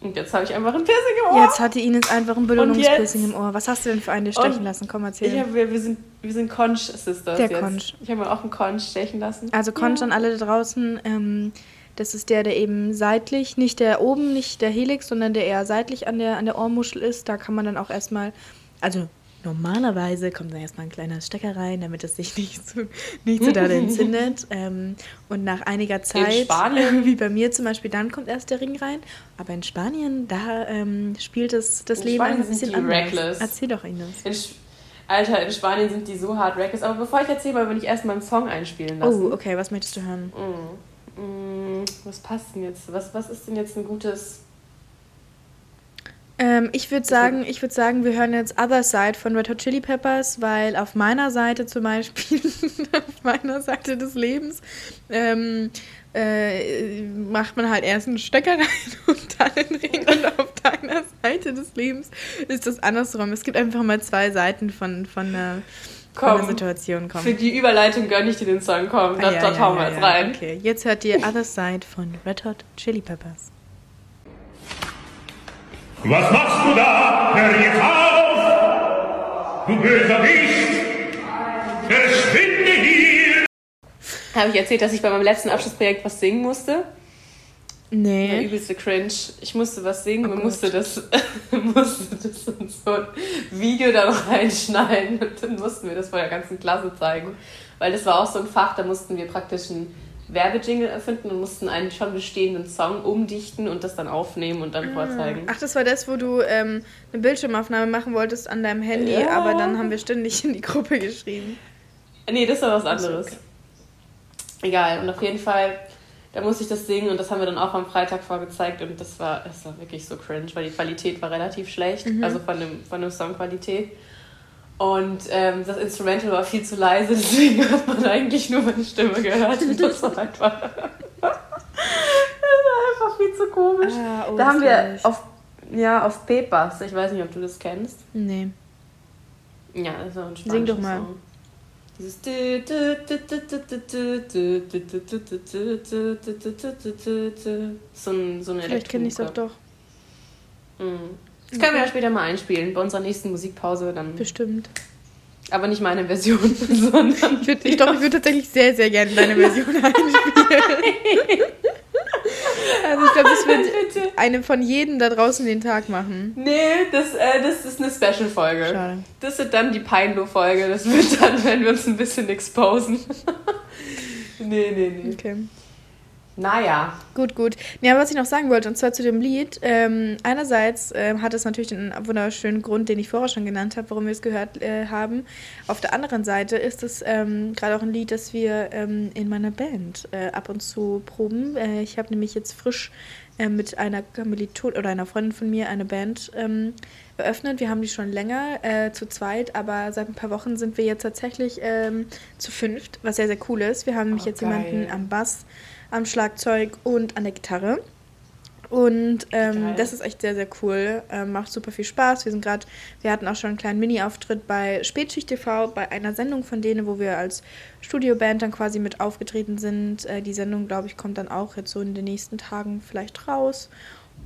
Und jetzt habe ich einfach ein Piercing im Ohr. Jetzt hatte Ines einfach ein Belohnungspiercing im Ohr. Was hast du denn für einen dir stechen lassen? Komm, erzähl. Ich hab, wir, wir, sind, wir sind Conch-Sisters Der jetzt. Conch. Ich habe mir auch einen Conch stechen lassen. Also Conch ja. an alle da draußen. Ähm, das ist der, der eben seitlich, nicht der oben, nicht der Helix, sondern der eher seitlich an der, an der Ohrmuschel ist. Da kann man dann auch erstmal, also Normalerweise kommt da erstmal ein kleiner Stecker rein, damit es sich nicht so, nicht so doll entzündet. Ähm, und nach einiger Zeit, äh, wie bei mir zum Beispiel, dann kommt erst der Ring rein. Aber in Spanien, da ähm, spielt es das in Leben Spanien ein bisschen anders. Reckless. Erzähl doch, Ines. In Alter, in Spanien sind die so hart reckless. Aber bevor ich erzähle, mal, will ich erstmal einen Song einspielen lassen. Oh, okay, was möchtest du hören? Mm. Mm, was passt denn jetzt? Was, was ist denn jetzt ein gutes ähm, ich würde sagen, ich würde sagen, wir hören jetzt Other Side von Red Hot Chili Peppers, weil auf meiner Seite zum Beispiel, auf meiner Seite des Lebens, ähm, äh, macht man halt erst einen Stecker rein und dann den Ring und auf deiner Seite des Lebens ist das andersrum. Es gibt einfach mal zwei Seiten von, von einer Komm, von der Situation kommt. Für die Überleitung gönne ich dir den Song, komm, ah, da, ja, ja, wir jetzt rein. Okay, jetzt hört ihr Other Side von Red Hot Chili Peppers. Was machst du da? Hör jetzt auf! Du böser Biest! Verschwinde hier! Habe ich erzählt, dass ich bei meinem letzten Abschlussprojekt was singen musste? Nee. Der übelste Cringe. Ich musste was singen oh und musste das, musste das in so ein Video dann reinschneiden und dann mussten wir das vor der ganzen Klasse zeigen. Weil das war auch so ein Fach, da mussten wir praktisch einen Werbejingle erfinden und mussten einen schon bestehenden Song umdichten und das dann aufnehmen und dann ah. vorzeigen. Ach, das war das, wo du ähm, eine Bildschirmaufnahme machen wolltest an deinem Handy, ja. aber dann haben wir ständig in die Gruppe geschrieben. Nee, das war was anderes. Okay. Egal, und auf jeden Fall da musste ich das singen und das haben wir dann auch am Freitag vorgezeigt und das war, das war wirklich so cringe, weil die Qualität war relativ schlecht, mhm. also von dem, von dem Songqualität. Und ähm, das Instrumental war viel zu leise, deswegen hat man eigentlich nur meine Stimme gehört. Und das war einfach, das war einfach viel zu komisch. Ah, oh, da haben wir auf, ja, auf Pepas, ich weiß nicht, ob du das kennst. Nee. Ja, das ist ein Sing doch mal. Song. Dieses so, ein, so eine Vielleicht kenne ich es auch doch. Mhm. Das können wir ja später mal einspielen, bei unserer nächsten Musikpause dann. Bestimmt. Aber nicht meine Version, sondern. Ich, würd, ich, doch, ich würde tatsächlich sehr, sehr gerne deine Version einspielen. Also ich glaube, das wird eine von jedem da draußen den Tag machen. Nee, das, äh, das ist eine Special-Folge. Schade. Das wird dann die Peinlo-Folge. Das wird dann, wenn wir uns ein bisschen exposen. nee, nee, nee. Okay. Naja. Gut, gut. Ja, was ich noch sagen wollte, und zwar zu dem Lied. Ähm, einerseits ähm, hat es natürlich den wunderschönen Grund, den ich vorher schon genannt habe, warum wir es gehört äh, haben. Auf der anderen Seite ist es ähm, gerade auch ein Lied, das wir ähm, in meiner Band äh, ab und zu proben. Äh, ich habe nämlich jetzt frisch äh, mit einer Kommiliton oder einer Freundin von mir eine Band ähm, eröffnet. Wir haben die schon länger äh, zu zweit, aber seit ein paar Wochen sind wir jetzt tatsächlich ähm, zu fünft, was sehr, sehr cool ist. Wir haben nämlich oh, jetzt geil. jemanden am Bass am Schlagzeug und an der Gitarre. Und ähm, das ist echt sehr, sehr cool. Ähm, macht super viel Spaß. Wir sind gerade, wir hatten auch schon einen kleinen Mini-Auftritt bei Spätschicht TV, bei einer Sendung von denen, wo wir als Studioband dann quasi mit aufgetreten sind. Äh, die Sendung, glaube ich, kommt dann auch jetzt so in den nächsten Tagen vielleicht raus.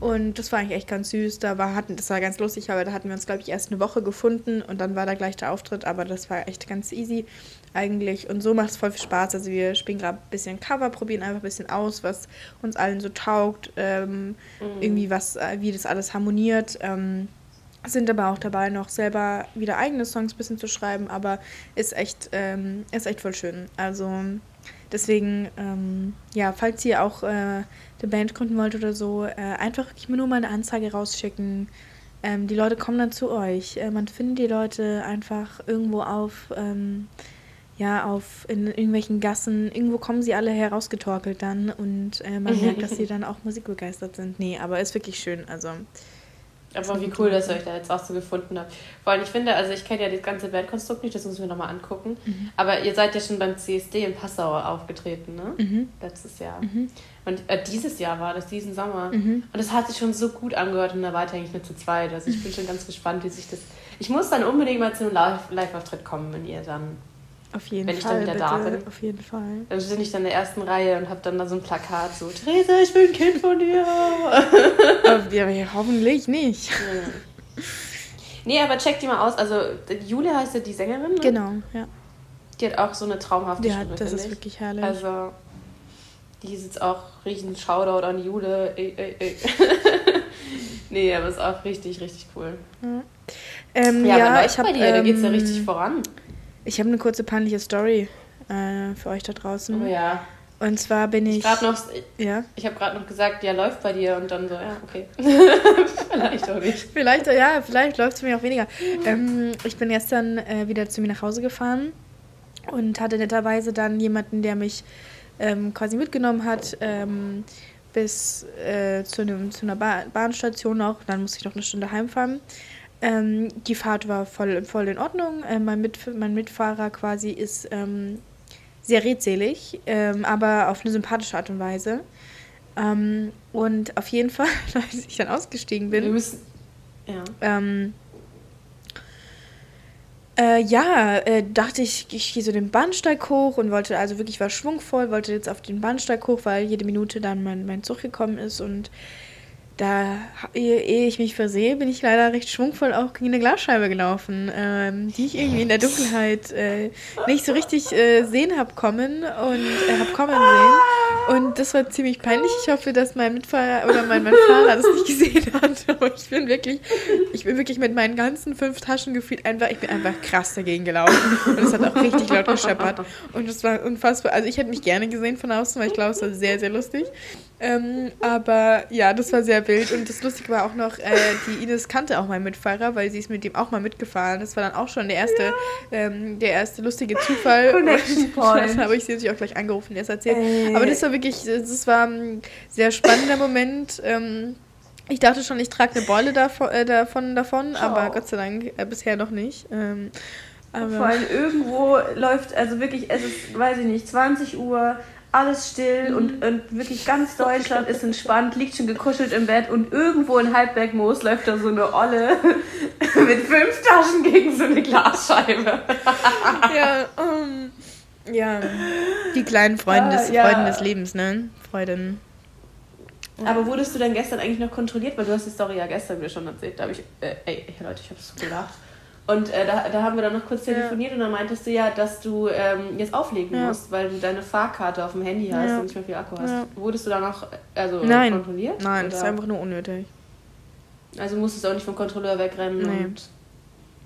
Und das war eigentlich echt ganz süß. Da war, hatten, das war ganz lustig, aber da hatten wir uns, glaube ich, erst eine Woche gefunden und dann war da gleich der Auftritt, aber das war echt ganz easy eigentlich. Und so macht es voll viel Spaß. Also wir spielen gerade ein bisschen Cover, probieren einfach ein bisschen aus, was uns allen so taugt, ähm, mhm. irgendwie was, äh, wie das alles harmoniert. Ähm, sind aber auch dabei, noch selber wieder eigene Songs ein bisschen zu schreiben, aber ist echt, ähm, ist echt voll schön. Also deswegen, ähm, ja, falls ihr auch äh, eine Band gründen wollt oder so, äh, einfach wirklich nur mal eine Anzeige rausschicken. Ähm, die Leute kommen dann zu euch. Äh, man findet die Leute einfach irgendwo auf ähm, ja, auf in irgendwelchen Gassen, irgendwo kommen sie alle herausgetorkelt dann und äh, man merkt, dass sie dann auch musikbegeistert sind. Nee, aber ist wirklich schön. Also. Aber wie cool, dass ihr euch da jetzt auch so gefunden habt. Vor allem, ich finde, also ich kenne ja das ganze Bandkonstrukt nicht, das müssen wir nochmal angucken. Mhm. Aber ihr seid ja schon beim CSD in Passau aufgetreten, ne? Mhm. Letztes Jahr. Mhm. Und äh, dieses Jahr war das, diesen Sommer. Mhm. Und das hat sich schon so gut angehört und da war ich eigentlich nur zu zweit. Also ich bin schon ganz gespannt, wie sich das. Ich muss dann unbedingt mal zu einem Live-Auftritt kommen, wenn ihr dann auf jeden wenn Fall. Ich dann wieder bitte. da bin. Auf jeden Fall. Dann bin ich dann in der ersten Reihe und habe dann da so ein Plakat so: Theresa, ich bin ein Kind von dir. ja, hoffentlich nicht. Ja. Nee, aber check die mal aus. Also, Julia heißt ja die Sängerin. Ne? Genau, ja. Die hat auch so eine traumhafte ja, Stimme. Ja, das ist ich. wirklich herrlich. Also, die ist jetzt auch riesen Shoutout an Jule. Ey, ey, ey. nee, aber ist auch richtig, richtig cool. Ja, ähm, ja, ja ich habe. Ähm, da geht's ja richtig voran. Ich habe eine kurze peinliche Story äh, für euch da draußen. Oh ja. Und zwar bin ich. Ich, noch, ja? ich habe gerade noch gesagt, ja, läuft bei dir und dann so, ja, okay. vielleicht auch nicht. Vielleicht, ja, vielleicht läuft es mir auch weniger. Ähm, ich bin gestern äh, wieder zu mir nach Hause gefahren und hatte netterweise dann jemanden, der mich ähm, quasi mitgenommen hat. Ähm, bis äh, zu, einem, zu einer ba Bahnstation noch. Dann musste ich noch eine Stunde heimfahren. Ähm, die Fahrt war voll, voll in Ordnung. Äh, mein, Mit mein Mitfahrer quasi ist ähm, sehr redselig, ähm, aber auf eine sympathische Art und Weise. Ähm, und auf jeden Fall, als ich dann ausgestiegen bin, Wir müssen, ja. Ähm, Äh, ja, äh, dachte ich, ich gehe so den Bahnsteig hoch und wollte, also wirklich war schwungvoll, wollte jetzt auf den Bahnsteig hoch, weil jede Minute dann mein, mein Zug gekommen ist und da, ehe ich mich versehe, bin ich leider recht schwungvoll auch gegen eine Glasscheibe gelaufen, ähm, die ich irgendwie in der Dunkelheit äh, nicht so richtig äh, sehen habe kommen und äh, habe kommen sehen. Und das war ziemlich peinlich. Ich hoffe, dass mein Mitfahrer oder mein, mein Fahrer das nicht gesehen hat. Aber ich bin wirklich, ich bin wirklich mit meinen ganzen fünf Taschen gefühlt einfach, ich bin einfach krass dagegen gelaufen. Und es hat auch richtig laut gescheppert. Und es war unfassbar. Also ich hätte mich gerne gesehen von außen, weil ich glaube, es war sehr, sehr lustig. Ähm, aber ja, das war sehr wild. Und das Lustige war auch noch, äh, die Ines kannte auch meinen Mitfahrer, weil sie ist mit dem auch mal mitgefahren. Das war dann auch schon der erste, ja. ähm, der erste lustige Zufall. Connection Point. Dann habe ich sie natürlich auch gleich angerufen, erst erzählt. Ey. Aber das war wirklich, das war ein sehr spannender Moment. Ähm, ich dachte schon, ich trage eine Beule davon, äh, davon, davon aber Gott sei Dank äh, bisher noch nicht. Ähm, Vor allem irgendwo läuft, also wirklich, es ist, weiß ich nicht, 20 Uhr, alles still mhm. und, und, wirklich ganz Deutschland ist entspannt, liegt schon gekuschelt im Bett und irgendwo in Halbbergmoos läuft da so eine Olle mit fünf Taschen gegen so eine Glasscheibe. ja, um, ja, die kleinen Freunde des, ja. Freuden des Lebens, ne? Freuden. Aber wurdest du denn gestern eigentlich noch kontrolliert? Weil du hast die Story ja gestern mir schon erzählt. Da habe ich, äh, ey, Leute, ich habe so gelacht. Und äh, da, da haben wir dann noch kurz telefoniert ja. und dann meintest du ja, dass du ähm, jetzt auflegen ja. musst, weil du deine Fahrkarte auf dem Handy hast ja. und nicht mehr viel Akku hast. Wurdest du da noch also, Nein. kontrolliert? Nein, oder? das ist einfach nur unnötig. Also musstest du auch nicht vom Kontrolleur wegrennen nee. und.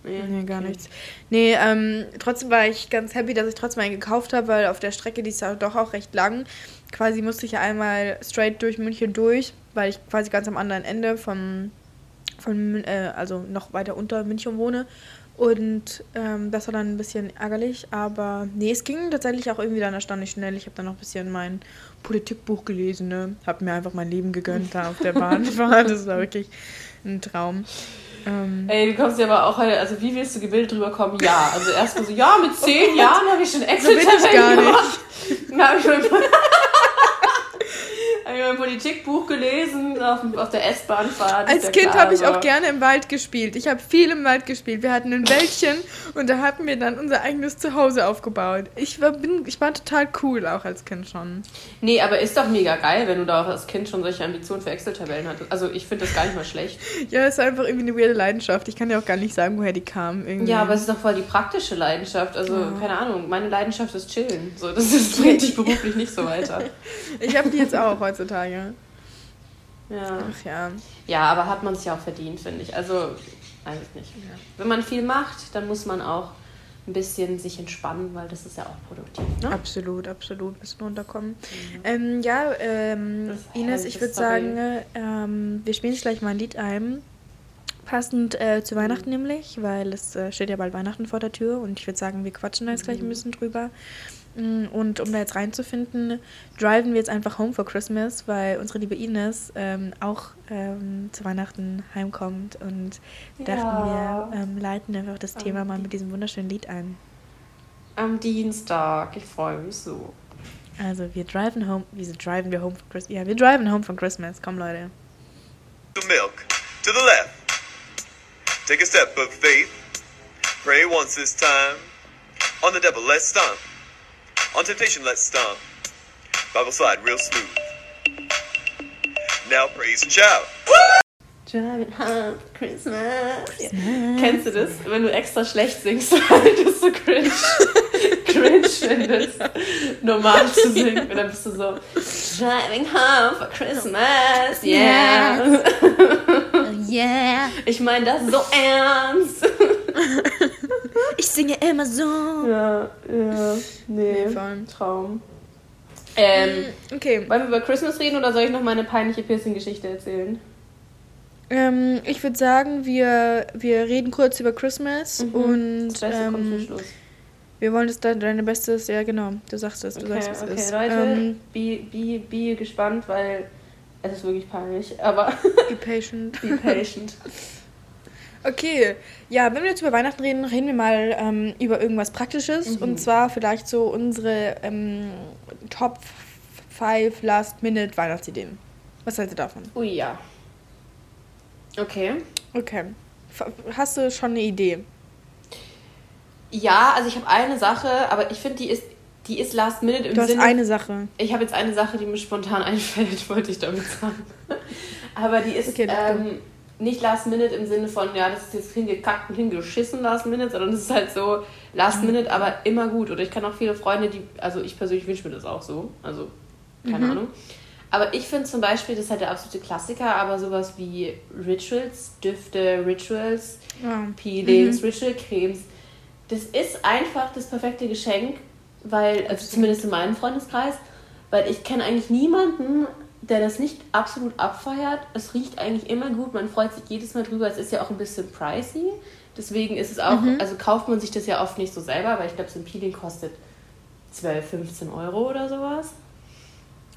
Nee, nee gar okay. nichts. Nee, ähm, trotzdem war ich ganz happy, dass ich trotzdem einen gekauft habe, weil auf der Strecke, die ist ja doch auch recht lang, quasi musste ich ja einmal straight durch München durch, weil ich quasi ganz am anderen Ende vom von, äh, also noch weiter unter München wohne. Und ähm, das war dann ein bisschen ärgerlich, aber nee, es ging tatsächlich auch irgendwie dann erstaunlich schnell. Ich habe dann noch ein bisschen mein Politikbuch gelesen, ne? Habe mir einfach mein Leben gegönnt da auf der Bahnfahrt. das war wirklich ein Traum. Ähm, Ey, du kommst ja aber auch heute, also wie willst du gebildet drüber kommen? Ja, also erstmal so, ja, mit zehn Jahren habe ich schon Excel-Tabellen so gemacht. Dann habe ich schon habe ich mein Politikbuch gelesen auf, auf der S-Bahnfahrt. Als Kind habe ich auch gerne im Wald gespielt. Ich habe viel im Wald gespielt. Wir hatten ein Wäldchen und da hatten wir dann unser eigenes Zuhause aufgebaut. Ich war, bin, ich war total cool auch als Kind schon. Nee, aber ist doch mega geil, wenn du da auch als Kind schon solche Ambitionen für Excel-Tabellen hattest. Also ich finde das gar nicht mal schlecht. ja, es ist einfach irgendwie eine weirde Leidenschaft. Ich kann dir auch gar nicht sagen, woher die kam. Irgendwie. Ja, aber es ist doch voll die praktische Leidenschaft. Also, ja. keine Ahnung, meine Leidenschaft ist chillen. So, das, das bringt dich beruflich nicht so weiter. ich habe die jetzt auch heute heutzutage. Ja. Ach ja. Ja, aber hat man sich auch verdient, finde ich. Also, eigentlich nicht. Ja. Wenn man viel macht, dann muss man auch ein bisschen sich entspannen, weil das ist ja auch produktiv. Ne? Absolut, absolut. Ein bisschen runterkommen. Mhm. Ähm, ja, ähm, Ines, ich würde sagen, ähm, wir spielen jetzt gleich mal ein Lied ein. Passend äh, zu Weihnachten mhm. nämlich, weil es äh, steht ja bald Weihnachten vor der Tür und ich würde sagen, wir quatschen da jetzt gleich ein mhm. bisschen drüber. Und um da jetzt reinzufinden, driven wir jetzt einfach home for Christmas, weil unsere liebe Ines ähm, auch ähm, zu Weihnachten heimkommt und ja. dachten wir ähm, leiten einfach das Thema mal mit diesem wunderschönen Lied ein. Am Dienstag, ich freue mich so. Also wir driven home, wieso driven wir home for Christmas? Ja, wir driven home for Christmas, komm Leute. To milk, to the left. Take a step of faith. Pray once this time. On the devil, let's stomp. On temptation, let's stomp. Bible slide real smooth. Now praise and shout. Driving home Christmas. Christmas. Kennst du das? Wenn du extra schlecht singst, weil du so cringe, cringe findest, normal zu singen. Und dann bist du so, Driving home for Christmas, yeah. Yeah. Ich meine das so ernst. ich singe immer so. Ja, ja. Nee, nee Traum. Ähm, mm, okay. Wollen wir über Christmas reden oder soll ich noch mal eine peinliche Piercing-Geschichte erzählen? Ähm, ich würde sagen, wir, wir reden kurz über Christmas mhm. und das Beste ähm, kommt zum Schluss. wir wollen das dann deine Bestes, ja genau, du sagst es, du okay, sagst, was okay, ist. Leute, ähm, be, be, be gespannt, weil es ist wirklich peinlich, aber be patient. be patient. Okay, ja, wenn wir jetzt über Weihnachten reden, reden wir mal ähm, über irgendwas Praktisches. Mhm. Und zwar vielleicht so unsere ähm, Top 5 Last-Minute Weihnachtsideen. Was hältst du davon? Ui, ja. Okay. Okay. Hast du schon eine Idee? Ja, also ich habe eine Sache, aber ich finde, die ist, die ist last minute im Du hast Sinne. eine Sache. Ich habe jetzt eine Sache, die mir spontan einfällt, wollte ich damit sagen. Aber die ist Okay, ähm, nicht last minute im Sinne von, ja, das ist jetzt hingekackt und hingeschissen last minute, sondern es ist halt so last minute, aber immer gut. Oder ich kann auch viele Freunde, die, also ich persönlich wünsche mir das auch so. Also, keine Mhm. Ahnung. Aber ich finde zum Beispiel, das ist halt der absolute Klassiker, aber sowas wie Rituals, Düfte, Rituals, Ja. Peelings, Ritual Cremes. Das ist einfach das perfekte Geschenk, weil, also zumindest in meinem Freundeskreis, weil ich kenne eigentlich niemanden, der das nicht absolut abfeiert. Es riecht eigentlich immer gut, man freut sich jedes Mal drüber. Es ist ja auch ein bisschen pricey. Deswegen ist es auch, also kauft man sich das ja oft nicht so selber, weil ich glaube, so ein Peeling kostet 12, 15 Euro oder sowas.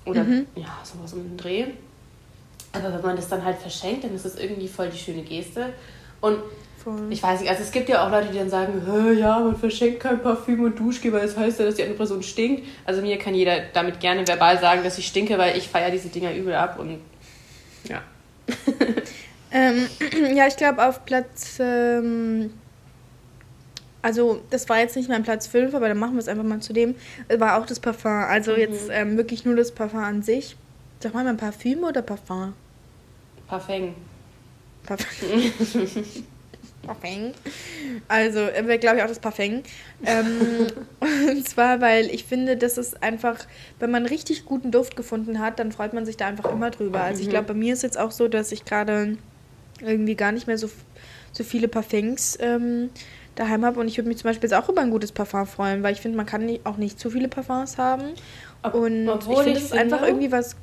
Oder ja, sowas um den Dreh. Aber wenn man das dann halt verschenkt, dann ist das irgendwie voll die schöne Geste. Und Voll. ich weiß nicht, also es gibt ja auch Leute, die dann sagen, "Hä, ja, man verschenkt kein Parfüm und Duschgel, weil das heißt ja, dass die andere Person stinkt. Also mir kann jeder damit gerne verbal sagen, dass ich stinke, weil ich feiere diese Dinger übel ab und ja. Ähm, ja, ich glaube auf Platz. Ähm, also, das war jetzt nicht mein Platz 5, aber dann machen wir es einfach mal zu dem. War auch das Parfum. Also, jetzt ähm, wirklich nur das Parfum an sich. Sag mal, mein Parfüm oder Parfum? Parfum. Parfum. Parfum. Also, glaube ich auch das Parfum. Ähm, und zwar, weil ich finde, das ist einfach, wenn man richtig guten Duft gefunden hat, dann freut man sich da einfach immer drüber. Also, ich glaube, bei mir ist jetzt auch so, dass ich gerade irgendwie gar nicht mehr so, so viele Parfums ähm, daheim habe. Und ich würde mich zum Beispiel jetzt auch über ein gutes Parfum freuen, weil ich finde, man kann auch nicht zu viele Parfums haben. Ob- Und obwohl ich finde, das ist einfach irgendwie was,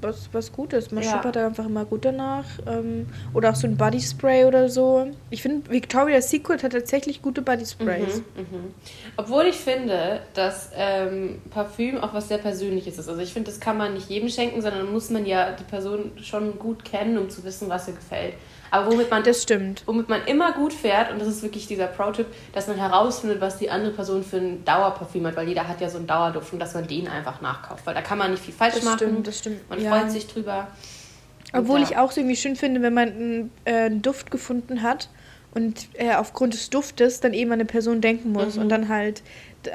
was, was Gutes. Man Ja. schuppert da einfach immer gut danach. Ähm, oder auch so ein Bodyspray oder so. Ich finde, Victoria's Secret hat tatsächlich gute Bodysprays. Mhm. Obwohl ich finde, dass ähm, Parfüm auch was sehr Persönliches ist. Also ich finde, das kann man nicht jedem schenken, sondern muss man ja die Person schon gut kennen, um zu wissen, was ihr gefällt. Aber womit man Das stimmt. womit man immer gut fährt, und das ist wirklich dieser Pro-Tipp, dass man herausfindet, was die andere Person für ein Dauerparfüm hat, weil jeder hat ja so einen Dauerduft und dass man den einfach nachkauft, weil da kann man nicht viel falsch Das machen. stimmt, das stimmt, Man ja. freut sich drüber. Obwohl ja. ich auch so irgendwie schön finde, wenn man einen, äh, einen Duft gefunden hat und äh, aufgrund des Duftes dann eben an eine Person denken muss Mhm. und dann halt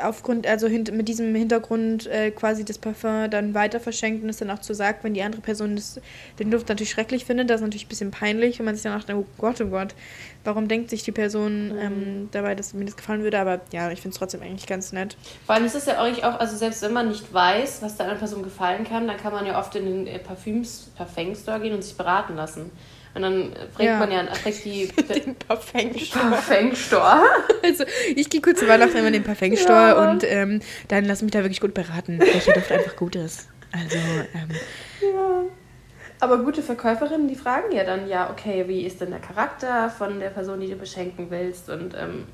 aufgrund, also hint mit diesem Hintergrund äh, quasi das Parfum dann weiter verschenkt und es dann auch zu sagt, wenn die andere Person das, den Duft natürlich schrecklich findet, das ist natürlich ein bisschen peinlich, wenn man sich dann dachte, oh Gott, oh Gott, warum denkt sich die Person Mhm. ähm, dabei, dass mir das gefallen würde, aber ja, ich finde es trotzdem eigentlich ganz nett. Vor allem ist es ja eigentlich auch, also selbst wenn man nicht weiß, was der anderen Person gefallen kann, dann kann man ja oft in den äh, Parfüms, Parfum-Store gehen und sich beraten lassen. Und dann fragt Ja. man ja, fragt die Den Parfum. Parfum-Store. Also, ich gehe kurz zu Weihnachten immer in den Parfum-Store Ja. und ähm, dann lass mich da wirklich gut beraten, welcher Duft einfach gut ist. Also, ähm, Aber gute Verkäuferinnen, die fragen ja dann, ja, okay, wie ist denn der Charakter von der Person, die du beschenken willst? Und ähm,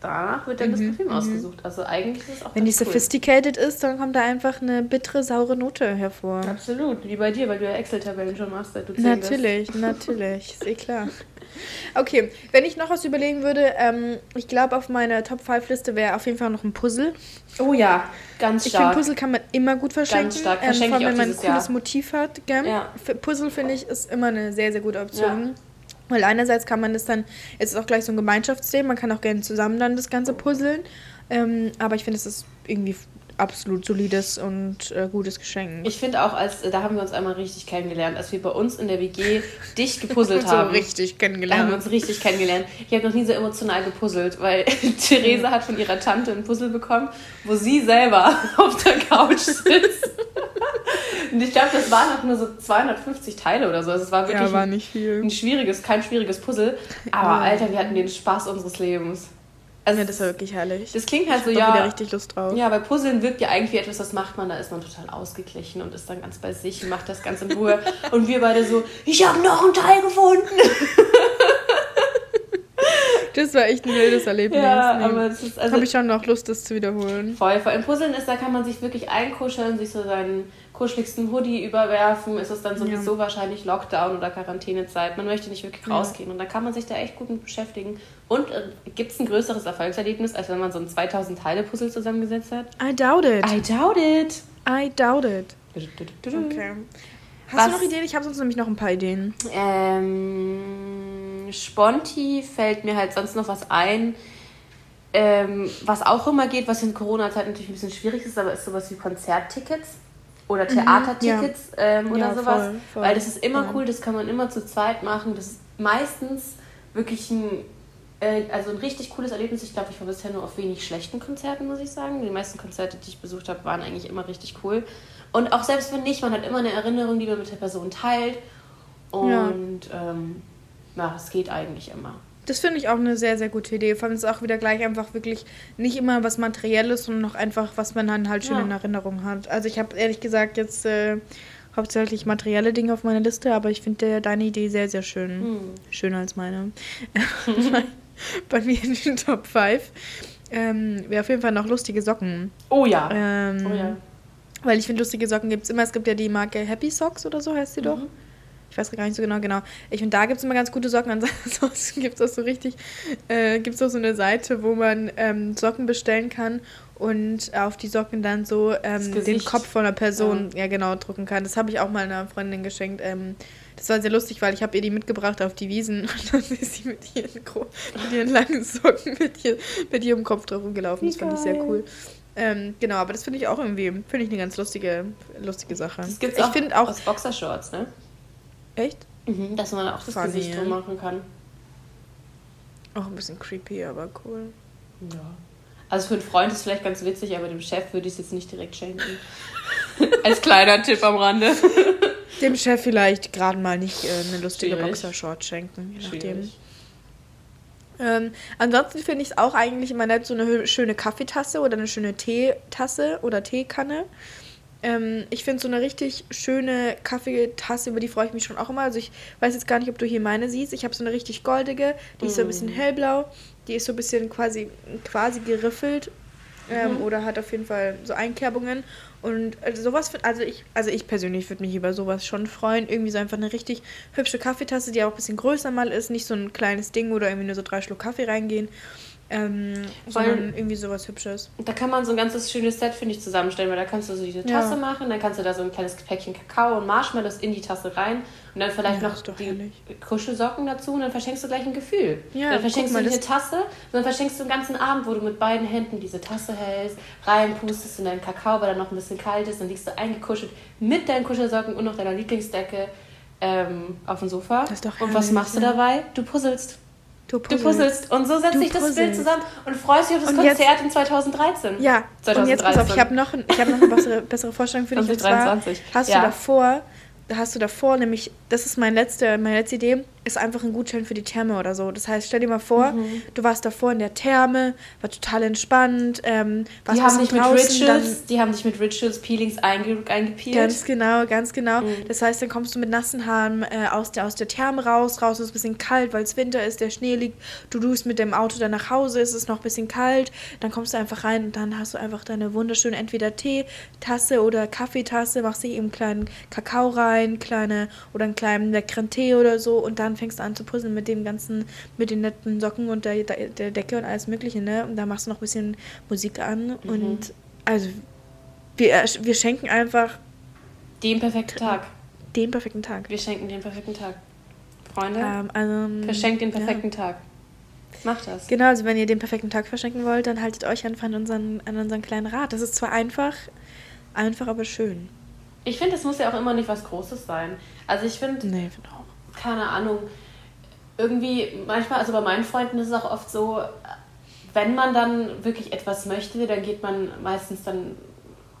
danach wird dann das Parfüm ausgesucht. Also eigentlich ist es auch Mhm, wenn die ganz cool. sophisticated ist, dann kommt da einfach eine bittere, saure Note hervor. Absolut, wie bei dir, weil du ja Excel-Tabellen schon machst, seit du zehn bist. Natürlich, natürlich, ist eh klar. Okay, wenn ich noch was überlegen würde, ähm, ich glaube, auf meiner Top-5-Liste wäre auf jeden Fall noch ein Puzzle. Oh ja, ganz Ich finde, stark. Puzzle kann man immer gut verschenken. stark. Ähm, Verschenke vor allem, wenn man ein cooles Jahr. Motiv hat. Gell? Ja. Puzzle, finde ich, ist immer eine sehr, sehr gute Option. Weil einerseits kann man das dann, es ist auch gleich so ein Gemeinschaftsthema, man kann auch gerne zusammen dann das Ganze puzzeln. Ähm, aber ich finde, es ist irgendwie absolut solides und äh, gutes Geschenk. Ich finde auch, als da haben wir uns einmal richtig kennengelernt, als wir bei uns in der WG dicht gepuzzelt so haben. richtig Da haben wir kennengelernt. uns richtig kennengelernt. Ich habe noch nie so emotional gepuzzelt, weil Theresa hat von ihrer Tante ein Puzzle bekommen, wo sie selber auf der Couch sitzt. Und ich glaube, das waren auch nur so 250 Teile oder so. Also es war wirklich Ja, war ein, ein schwieriges, kein schwieriges Puzzle. Aber Alter, wir hatten den Spaß unseres Lebens. Also Ja, das war wirklich herrlich. das klingt halt so, ich doch ja. wieder richtig Lust drauf. Ja, weil Puzzeln wirkt ja eigentlich wie etwas, was macht man, da ist man total ausgeglichen und ist dann ganz bei sich und macht das ganz in Ruhe. Und wir beide so, ich habe noch einen Teil gefunden. Das war echt ein wildes Erlebnis. Ja, Nee. aber es ist also Habe ich schon noch Lust, das zu wiederholen. voll. Vor allem Puzzeln ist, da kann man sich wirklich einkuscheln, sich so seinen kuscheligsten Hoodie überwerfen. Ist es dann sowieso wahrscheinlich Lockdown oder Quarantänezeit. Man möchte nicht wirklich rausgehen und da kann man sich da echt gut mit beschäftigen. Und äh, gibt es ein größeres Erfolgserlebnis, als wenn man so ein 2000 Teile Puzzle zusammengesetzt hat? I doubt it. I doubt it. I doubt it. Okay. Okay. Hast Was- du noch Ideen? Ich habe sonst nämlich noch ein paar Ideen. Ähm, Sponti fällt mir halt sonst noch was ein. Ähm, was auch immer geht, was in Corona-Zeit natürlich ein bisschen schwierig ist, aber ist sowas wie Konzerttickets oder Theatertickets ähm, oder Ja, sowas. voll, voll. Weil das ist immer Ja. cool, das kann man immer zu zweit machen. Das ist meistens wirklich ein, äh, also ein richtig cooles Erlebnis. Ich glaube, ich war bisher nur auf wenig schlechten Konzerten, muss ich sagen. Die meisten Konzerte, die ich besucht habe, waren eigentlich immer richtig cool. Und auch selbst wenn nicht, man hat immer eine Erinnerung, die man mit der Person teilt. Und ähm, ja, es geht eigentlich immer. Das finde ich auch eine sehr, sehr gute Idee. Vor allem ist es auch wieder gleich einfach wirklich nicht immer was Materielles, sondern auch einfach, was man dann halt schön Ja. in Erinnerung hat. Also ich habe ehrlich gesagt jetzt äh, hauptsächlich materielle Dinge auf meiner Liste, aber ich finde deine Idee sehr, sehr schön. Hm. Schöner als meine. Bei mir in den Top 5 ähm, wäre auf jeden Fall noch lustige Socken. Oh ja. Ähm, oh ja. Weil ich finde, lustige Socken gibt es immer. Es gibt ja die Marke Happy Socks oder so heißt sie doch. Ich weiß gar nicht so genau, genau. Ich finde, da gibt es immer ganz gute Socken. Ansonsten gibt es auch so richtig, äh, gibt es auch so eine Seite, wo man ähm, Socken bestellen kann und auf die Socken dann so ähm, den. Kopf von einer Person, ja. genau, drucken kann. Das habe ich auch mal einer Freundin geschenkt. Ähm, das war sehr lustig, weil ich habe ihr die mitgebracht auf die Wiesen und dann ist sie mit ihren, mit ihren langen Socken mit, ihr, mit ihrem Kopf drauf rumgelaufen. Das fand ich sehr cool. Ähm, genau, aber das finde ich auch irgendwie, finde ich eine ganz lustige, lustige Sache. Das gibt's ich auch, auch, aus Boxershorts, ne? Echt? Mhm, dass man auch das Funny, Gesicht drum machen kann. Auch ein bisschen creepy, aber cool. Ja. Also für einen Freund ist es vielleicht ganz witzig, aber dem Chef würde ich es jetzt nicht direkt schenken. Als kleiner Tipp am Rande. Dem Chef vielleicht gerade mal nicht äh, eine lustige Schwierig. Boxershort schenken, je nachdem. Ähm, ansonsten finde ich es auch eigentlich immer nett, so eine hö- schöne Kaffeetasse oder eine schöne Teetasse oder Teekanne. Ähm, ich finde so eine richtig schöne Kaffeetasse, über die freue ich mich schon auch immer. Also ich weiß jetzt gar nicht, ob du hier meine siehst. Ich habe so eine richtig goldige, die ist so ein bisschen hellblau. Die ist so ein bisschen quasi, quasi geriffelt. Ähm, Oder hat auf jeden Fall so Einkerbungen. Und also sowas, also ich, also ich persönlich würde mich über sowas schon freuen. Irgendwie so einfach eine richtig hübsche Kaffeetasse, die auch ein bisschen größer mal ist. Nicht so ein kleines Ding, wo da irgendwie nur so drei Schluck Kaffee reingehen. Ähm, sondern irgendwie sowas Hübsches. Da kann man so ein ganzes schönes Set, finde ich, zusammenstellen, weil da kannst du so diese Ja. Tasse machen, dann kannst du da so ein kleines Päckchen Kakao und Marshmallows in die Tasse rein und dann vielleicht Ja, noch die herrlich. Kuschelsocken dazu und dann verschenkst du gleich ein Gefühl. Ja, dann verschenkst mal, du eine Tasse, sondern verschenkst du einen ganzen Abend, wo du mit beiden Händen diese Tasse hältst, reinpustest in deinen Kakao, weil er noch ein bisschen kalt ist, dann liegst du eingekuschelt mit deinen Kuschelsocken und noch deiner Lieblingsdecke ähm, auf dem Sofa. Das ist doch und was herrlich, machst du ja. dabei? Du puzzelst. Du Du puzzelst. Und so setzt sich das Bild puzzelst. zusammen und freust dich auf das Und jetzt- Konzert in 2013. Ja, und jetzt pass auf, 2013. ich habe noch, ein- ich hab noch eine bessere, bessere Vorstellung für dich. Und zwar 2023. hast Ja. du davor, da hast du davor nämlich, das ist mein letzte, meine letzte Idee, ist einfach ein Gutschein für die Therme oder so. Das heißt, stell dir mal vor, Mhm. du warst davor in der Therme, war total entspannt, ähm, warst Die haben dich mit draußen, dann Rituals, die haben dich mit Rituals Peelings einge, eingepeelt. Ganz genau, ganz genau. Mhm. Das heißt, dann kommst du mit nassen Haaren äh, aus, der, aus der Therme raus. Raus ist ein bisschen kalt, weil es Winter ist, der Schnee liegt. Du duschst mit dem Auto dann nach Hause, es ist noch ein bisschen kalt. Dann kommst du einfach rein und dann hast du einfach deine wunderschöne entweder Teetasse oder Kaffeetasse, machst dir eben einen kleinen Kakao rein, kleine oder einen kleinen leckeren Tee oder so und dann fängst du an zu puzzeln mit dem ganzen, mit den netten Socken und der, der, Decke und alles mögliche, ne? Und da machst du noch ein bisschen Musik an Mhm. und also wir, wir schenken einfach Den perfekten Tag. den perfekten Tag. Wir schenken den perfekten Tag. Freunde, Ähm, also, verschenkt den ja. perfekten Tag. Macht das. Genau, also wenn ihr den perfekten Tag verschenken wollt, dann haltet euch einfach an unseren, an unseren kleinen Rat. Das ist zwar einfach, einfach aber schön. Ich finde, es muss ja auch immer nicht was Großes sein. Also ich finde, Nee, auch. Keine Ahnung, irgendwie manchmal, also bei meinen Freunden ist es auch oft so, wenn man dann wirklich etwas möchte, dann geht man meistens dann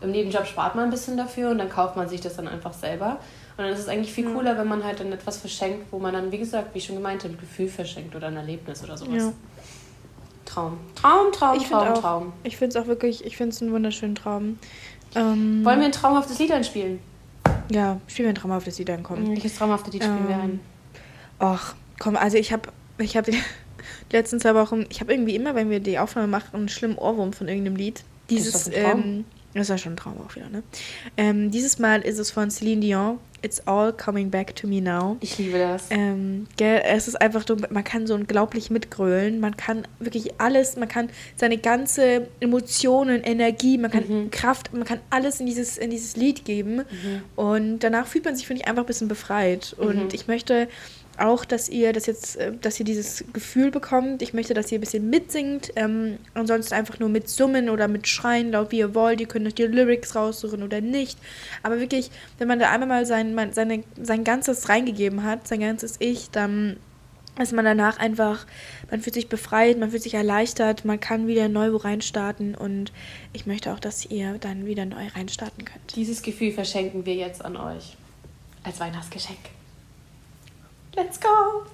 im Nebenjob spart man ein bisschen dafür und dann kauft man sich das dann einfach selber. Und dann ist es eigentlich viel cooler, wenn man halt dann etwas verschenkt, wo man dann, wie gesagt, wie schon gemeint ein Gefühl verschenkt oder ein Erlebnis oder sowas. Ja. Traum. Traum, Traum, Ich finde Traum, auch. Traum. Ich finde es auch wirklich, ich finde es einen wunderschönen Traum. Ähm, Wollen wir ein traumhaftes Lied einspielen? Ja, spielen wir ein traumhaftes Lied ankommen. Welches traumhafte Lied spielen wir Ähm, ein? Ach, komm, also ich habe ich hab die letzten zwei Wochen, ich habe irgendwie immer, wenn wir die Aufnahme machen, einen schlimmen Ohrwurm von irgendeinem Lied. Dieses, ein Traum. ähm, das war schon ein Traum auch wieder, ne? Ähm, dieses Mal ist es von Celine Dion. It's all coming back to me now. Ich liebe das. Ähm, gell, es ist einfach man kann so unglaublich mitgrölen. Man kann wirklich alles, man kann seine ganze Emotionen, Energie, man kann Mhm. Kraft, man kann alles in dieses, in dieses Lied geben. Und danach fühlt man sich, finde ich, einfach ein bisschen befreit. Und Mhm. ich möchte auch, dass ihr das jetzt, äh, dass ihr dieses Gefühl bekommt. Ich möchte, dass ihr ein bisschen mitsingt. Ähm, ansonsten einfach nur mit Summen oder mit Schreien, laut wie ihr wollt. Ihr könnt euch die Lyrics raussuchen oder nicht. Aber wirklich, wenn man da einmal mal sein, seine, sein ganzes reingegeben hat, sein ganzes Ich, dann ist man danach einfach, man fühlt sich befreit, man fühlt sich erleichtert, man kann wieder neu wo reinstarten und ich möchte auch, dass ihr dann wieder neu reinstarten könnt. Dieses Gefühl verschenken wir jetzt an euch als Weihnachtsgeschenk. Let's go!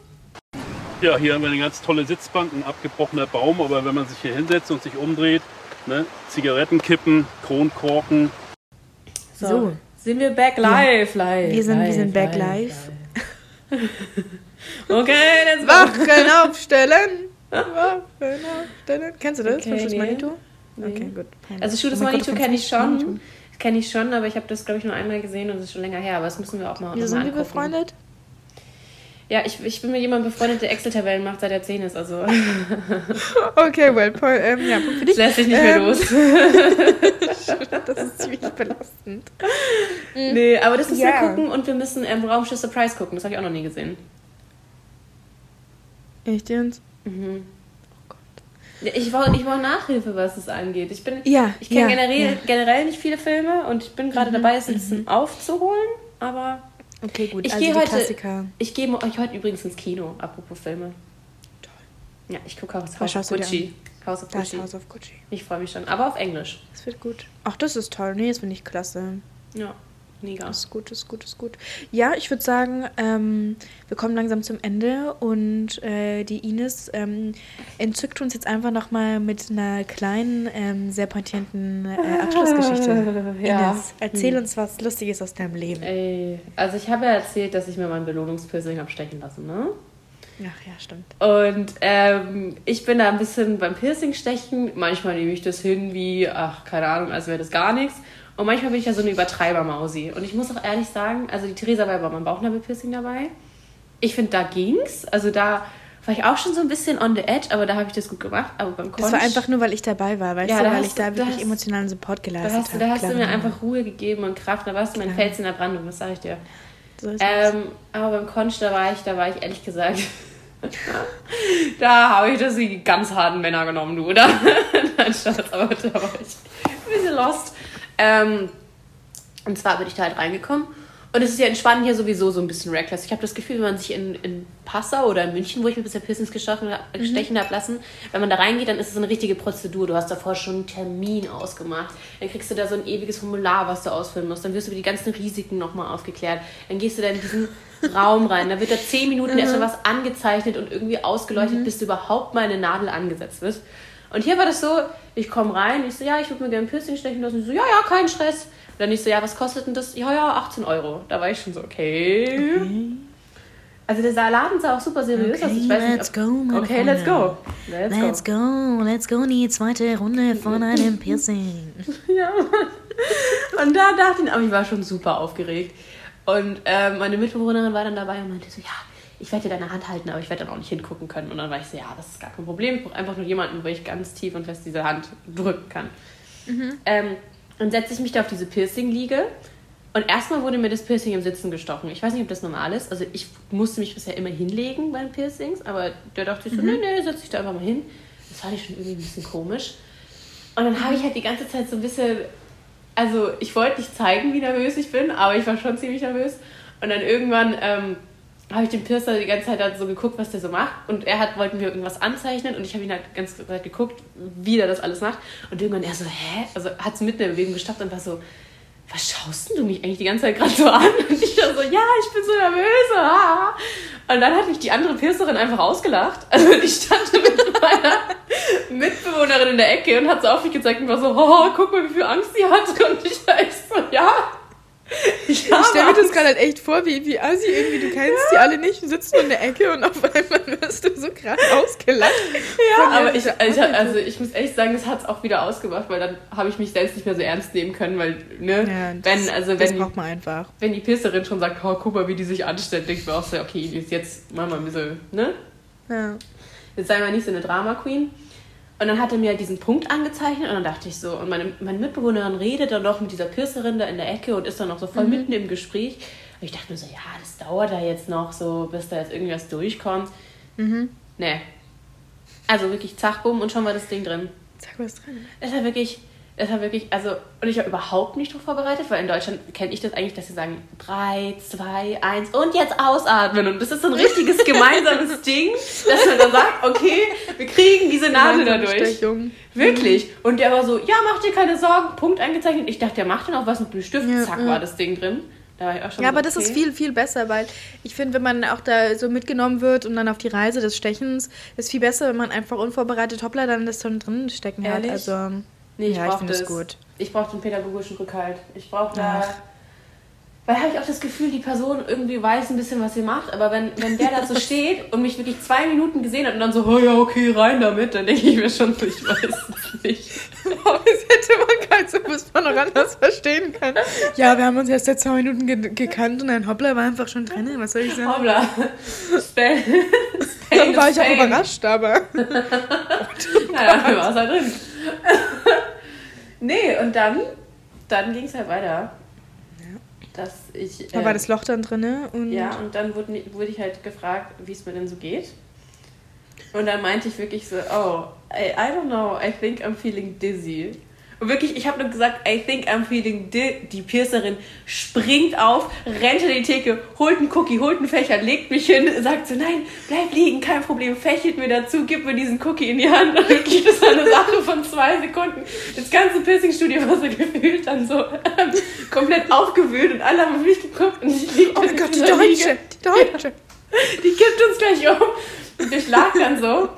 Ja, hier haben wir eine ganz tolle Sitzbank, ein abgebrochener Baum, aber wenn man sich hier hinsetzt und sich umdreht, ne, Zigarettenkippen, Kronkorken. So, so. sind wir back live, ja. live. Wir sind, live, wir sind back live. live. okay, jetzt Wachen aufstellen. Wachen aufstellen. Kennst du das okay, von Schuss Manitou? Nee. Okay, gut. Also Schuss Manitou kenne ich schon. Kenne ich schon, aber ich habe das, glaube ich, nur einmal gesehen und es ist schon länger her. Aber das müssen wir auch mal Wieso sind wir befreundet? Ja, ich, ich bin mit jemandem befreundet, der Excel-Tabellen macht, seit er 10 ist. Also. okay, well, Paul, ähm, ja, Punkt für dich. Lässt sich nicht mehr ähm, los. das ist ziemlich belastend. Mhm. Nee, aber das müssen ja. wir gucken und wir müssen ähm, Raumschiff Surprise gucken. Das habe ich auch noch nie gesehen. Echt jetzt? Mhm. Oh Gott. Ich brauche ich brauch Nachhilfe, was das angeht. Ich, ja, ich kenne ja, generell, ja. generell nicht viele Filme und ich bin gerade mhm, dabei, es ein bisschen mhm. aufzuholen, aber Okay, gut. Ich also gehe heute. Klassiker. Ich gehe euch heute übrigens ins Kino, apropos Filme. Toll. Ja, ich gucke House, House of Gucci. House of Gucci. House of Gucci. Ich freue mich schon, aber auf Englisch. Das wird gut. Ach, das ist toll. Nee, das finde ich klasse. Ja. Mega. Das ist gut, das ist gut, das ist gut. Ja, ich würde sagen, ähm, wir kommen langsam zum Ende und äh, die Ines ähm, entzückt uns jetzt einfach nochmal mit einer kleinen, ähm, sehr pointierten äh, Abschlussgeschichte. ja. Ines, erzähl hm. uns was Lustiges aus deinem Leben. Ey, also ich habe ja erzählt, dass ich mir mein Belohnungspiercing habe stechen lassen, ne? Ach ja, stimmt. Und ähm, ich bin da ein bisschen beim Piercing stechen. Manchmal nehme ich das hin wie, ach, keine Ahnung, als wäre das gar nichts. Und manchmal bin ich ja so eine Übertreiber-Mausi. Und ich muss auch ehrlich sagen, also die Theresa war bei meinem Bauchnabelpiercing dabei. Ich finde, da ging's. Also da war ich auch schon so ein bisschen on the edge, aber da habe ich das gut gemacht. Aber beim Conch, Das war einfach nur, weil ich dabei war, weißt ja, du, weil ich da wirklich hast, emotionalen Support geleistet habe. Da hast du mir einfach Ruhe gegeben und Kraft. Da warst du mein Fels in der Brandung, das sage ich dir. So ähm, aber beim Conch, da war ich, da war ich ehrlich gesagt. da habe ich das die ganz harten Männer genommen, du, oder? Nein, Schatz, aber da war ich ein bisschen lost. Ähm, und zwar bin ich da halt reingekommen. Und es ist ja in Spanien hier sowieso so ein bisschen reckless. Ich habe das Gefühl, wenn man sich in, in Passau oder in München, wo ich mir bisher Piercings gestechen, mhm. habe lassen, wenn man da reingeht, dann ist es eine richtige Prozedur. Du hast davor schon einen Termin ausgemacht. Dann kriegst du da so ein ewiges Formular, was du ausfüllen musst. Dann wirst du über die ganzen Risiken nochmal aufgeklärt. Dann gehst du da in diesen Raum rein. Da wird da zehn Minuten mhm. erstmal was angezeichnet und irgendwie ausgeleuchtet, mhm. bis du überhaupt mal eine Nadel angesetzt wirst. Und hier war das so, ich komme rein, ich so, ja, ich würde mir gerne ein Piercing stechen lassen. Ich so, ja, ja, kein Stress. Und dann ich so, ja, was kostet denn das? Ja, ja, 18 Euro. Da war ich schon so, okay. okay. Also der Laden sah auch super seriös okay, aus. Ich weiß let's nicht, go, Okay, let's go. Let's, let's go. go. Let's go in die zweite Runde von einem Piercing. ja. Und da dachte ich, aber ich war schon super aufgeregt. Und äh, meine Mitbewohnerin war dann dabei und meinte so, ja, ich werde dir deine Hand halten, aber ich werde dann auch nicht hingucken können. Und dann war ich so, ja, das ist gar kein Problem. Ich brauche einfach nur jemanden, wo ich ganz tief und fest diese Hand drücken kann. Mhm. Ähm, dann setze ich mich da auf diese Piercing-Liege. Und erstmal wurde mir das Piercing im Sitzen gestochen. Ich weiß nicht, ob das normal ist. Also ich musste mich bisher immer hinlegen bei den Piercings, aber der dachte sich so, mhm. nee, nee, setz dich da einfach mal hin. Das fand ich schon irgendwie ein bisschen komisch. Und dann habe ich halt die ganze Zeit so ein bisschen, also ich wollte nicht zeigen, wie nervös ich bin, aber ich war schon ziemlich nervös. Und dann irgendwann ähm, habe ich den Piercer die ganze Zeit halt so geguckt, was der so macht. Und er hat, wollten wir irgendwas anzeichnen und ich habe ihn halt ganz Zeit geguckt, wie der das alles macht. Und irgendwann er so, hä? Also hat es mitten in der Bewegung gestoppt und war so, was schaust du mich eigentlich die ganze Zeit gerade so an? Und ich war so, ja, ich bin so nervös. Ah. Und dann hat mich die andere Piercerin einfach ausgelacht. Also ich stand mit meiner Mitbewohnerin in der Ecke und hat so auf mich gezeigt und war so, oh, guck mal, wie viel Angst sie hat. Und ich war echt so, ja, ich, ich stelle mir das gerade halt echt vor, wie, wie Assi irgendwie, du kennst ja. die alle nicht, sitzt nur in der Ecke und auf einmal wirst du so krass ausgelacht. Ja, aber ich, ich, also ich muss echt sagen, das hat es auch wieder ausgemacht, weil dann habe ich mich selbst nicht mehr so ernst nehmen können, weil, ne, ja, das, wenn, also wenn, braucht man einfach. Wenn die Piercerin schon sagt, oh, guck mal, wie die sich anstellt, mir auch so, okay, jetzt machen wir ein bisschen, ne? Ja. Jetzt sei mal nicht so eine Drama-Queen. Und dann hat er mir halt diesen Punkt angezeichnet und dann dachte ich so, und meine, meine Mitbewohnerin redet dann noch mit dieser Piercerin da in der Ecke und ist dann noch so voll mitten im Gespräch. Und ich dachte mir so, ja, das dauert da jetzt noch so, bis da jetzt irgendwas durchkommt. Nee. Also wirklich zack, bumm und schon war das Ding drin. Sag was drin. Es war wirklich, es war wirklich, also, und ich war überhaupt nicht darauf vorbereitet, weil in Deutschland kenne ich das eigentlich, dass sie sagen, 3, 2, 1 und jetzt ausatmen. Und das ist so ein richtiges gemeinsames Ding, dass man dann sagt, okay, wir kriegen diese Nadel dadurch. Stechung. Wirklich. Und der war so, ja, mach dir keine Sorgen, Punkt eingezeichnet. Ich dachte, der macht dann auch was mit dem Stift. Ja, Zack, ja. war das Ding drin. Da war ich auch schon Ja, so, aber das ist viel, viel besser, weil ich finde, wenn man auch da so mitgenommen wird und dann auf die Reise des Stechens, ist viel besser, wenn man einfach unvorbereitet hoppla dann das dann drin stecken hat. Ehrlich? Also, Nee, ich ja, ich brauch finde das. gut. Ich brauche den pädagogischen Rückhalt. Ich brauche da. Weil habe ich auch das Gefühl, die Person irgendwie weiß ein bisschen, was sie macht, aber wenn, wenn der da so steht und mich wirklich zwei Minuten gesehen hat und dann so, oh ja, okay, rein damit, dann denke ich mir schon, ich weiß es nicht. Warum hätte man kein so, bis man noch anders verstehen kann. Ja, wir haben uns erst seit zwei Minuten ge gekannt und ein Hoppla war einfach schon drin. Was soll ich sagen? Hoppla. Spain. Dann war ich auch überrascht, aber. Ja, dann war es halt drin. Nee, und dann, dann ging es halt weiter. Dass ich. Da ähm, war das Loch dann drin und. Ja, und dann wurde, wurde ich halt gefragt, wie es mir denn so geht. Und dann meinte ich wirklich so, oh, I, I don't know, I think I'm feeling dizzy. Und wirklich, ich habe nur gesagt, I think I'm feeling dizzy. Die Piercerin springt auf, rennt in die Theke, holt einen Cookie, holt einen Fächer, legt mich hin, sagt so, nein, bleib liegen, kein Problem, fächelt mir dazu, gib mir diesen Cookie in die Hand. Und wirklich, das war eine Sache von zwei Sekunden. Das ganze Piercing-Studio war so gefühlt dann so komplett aufgewühlt und alle haben auf mich geguckt und ich lieg Oh mein Gott, die Liege. Deutsche! Die Deutsche! Die kippt uns gleich um. Und ich lag dann so.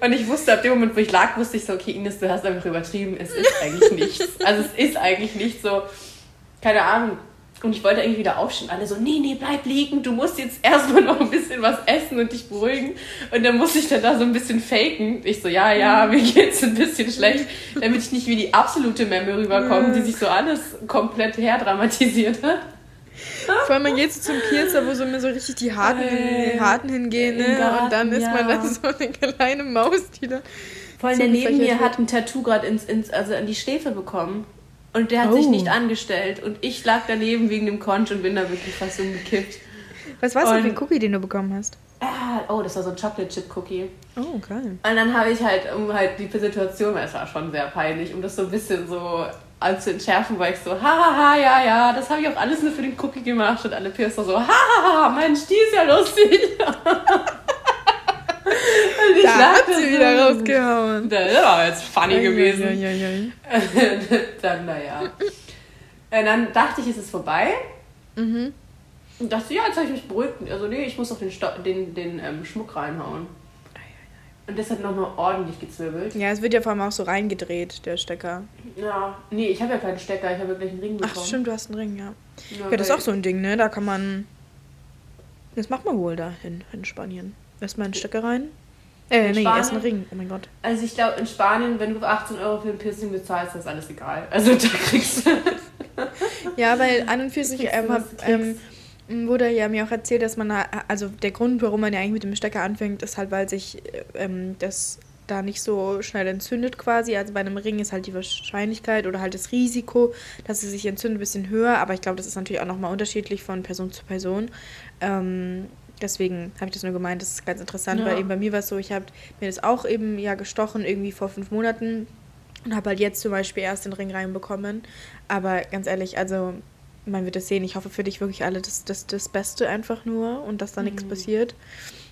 Und ich wusste, ab dem Moment, wo ich lag, wusste ich so, okay, Ines, du hast einfach übertrieben. Es ist eigentlich nichts. Also es ist eigentlich nicht so, keine Ahnung. Und ich wollte irgendwie wieder aufstehen. Alle so, nee, nee, bleib liegen. Du musst jetzt erstmal noch ein bisschen was essen und dich beruhigen. Und dann musste ich dann da so ein bisschen faken. Ich so, ja, ja, mir geht's ein bisschen schlecht. Damit ich nicht wie die absolute Memme rüberkomme, die sich so alles komplett herdramatisiert hat. Vor allem man geht so zum Piercer, wo so mir so richtig die Harten, Ey. die Harten hingehen, ne? Garten, und dann ist man ja. dann so eine kleine Maus, die da. Vor allem der neben mir hat ein Tattoo gerade ins, ins, also an die Schläfe bekommen. Und der hat sich Oh. nicht angestellt. Und ich lag daneben wegen dem Conch und bin da wirklich fast umgekippt. Was war's denn für ein Cookie, den du bekommen hast? Ah, oh, das war so ein Chocolate Chip Cookie. Oh, geil. Und dann habe ich halt, um halt die Situation, weil es war schon sehr peinlich, um das so ein bisschen so zu entschärfen, war ich so, hahaha, ja, ja, das habe ich auch alles nur für den Cookie gemacht. Und alle Piercer so, hahaha, Mensch, die ist ja lustig. und ich Da hat sie so. wieder rausgehauen. Das war jetzt funny gewesen. Ja, ja, ja, ja. dann, naja. Und dann dachte ich, es ist vorbei. Mhm. Und dachte, ja, jetzt habe ich mich beruhigt. Also, nee, ich muss noch den, Sto den, den ähm, Schmuck reinhauen. Und das hat nochmal ordentlich gezwirbelt. Ja, es wird ja vor allem auch so reingedreht, der Stecker. Ja, nee, ich habe ja keinen Stecker, ich habe ja gleich einen Ring bekommen. Ach, stimmt, du hast einen Ring, ja. Ja, Ja, das ist auch so ein Ding, ne? Da kann man. Das macht man wohl da in, in Spanien. Erstmal einen Stecker rein. Äh, In nee, erst Spanien? einen Ring. Oh mein Gott. Also, ich glaube, in Spanien, wenn du 18 Euro für ein Piercing bezahlst, ist alles egal. Also, da kriegst du. Ja, weil an und für sich Kriegst du, ähm, ähm, wurde ja mir auch erzählt, dass man, da- also der Grund, warum man ja eigentlich mit dem Stecker anfängt, ist halt, weil sich ähm, das da nicht so schnell entzündet quasi. Also bei einem Ring ist halt die Wahrscheinlichkeit oder halt das Risiko, dass es sich entzündet, ein bisschen höher. Aber ich glaube, das ist natürlich auch nochmal unterschiedlich von Person zu Person. Ähm, deswegen habe ich das nur gemeint, das ist ganz interessant, Ja. weil eben bei mir war es so, ich habe mir das auch eben ja gestochen, irgendwie vor fünf Monaten und habe halt jetzt zum Beispiel erst den Ring reinbekommen. Aber ganz ehrlich, also man wird es sehen. Ich hoffe für dich wirklich alle das, das, das Beste einfach nur und dass da Mhm. nichts passiert.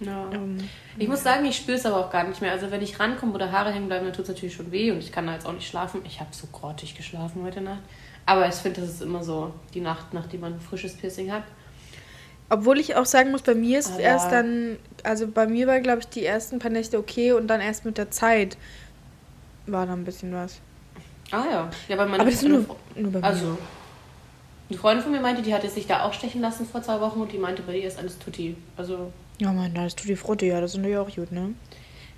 Ja. Ähm, Ich muss sagen, ich spüre es aber auch gar nicht mehr. Also wenn ich rankomme oder Haare hängen bleiben, dann tut es natürlich schon weh und ich kann da jetzt auch nicht schlafen. Ich habe so grottig geschlafen heute Nacht. Aber ich finde, das ist immer so die Nacht, nachdem man ein frisches Piercing hat. obwohl ich auch sagen muss, bei mir ist Aber- erst dann, also bei mir war, glaube ich, die ersten paar Nächte okay und dann erst mit der Zeit war da ein bisschen was. Ah ja. ja aber Aber das ist nur, nur bei mir. Also, eine Freundin von mir meinte, die hatte sich da auch stechen lassen vor zwei Wochen und die meinte, bei ihr ist alles tutti. Also, Ja, Mann, das tut die Frotte, ja, das ist natürlich auch gut, ne?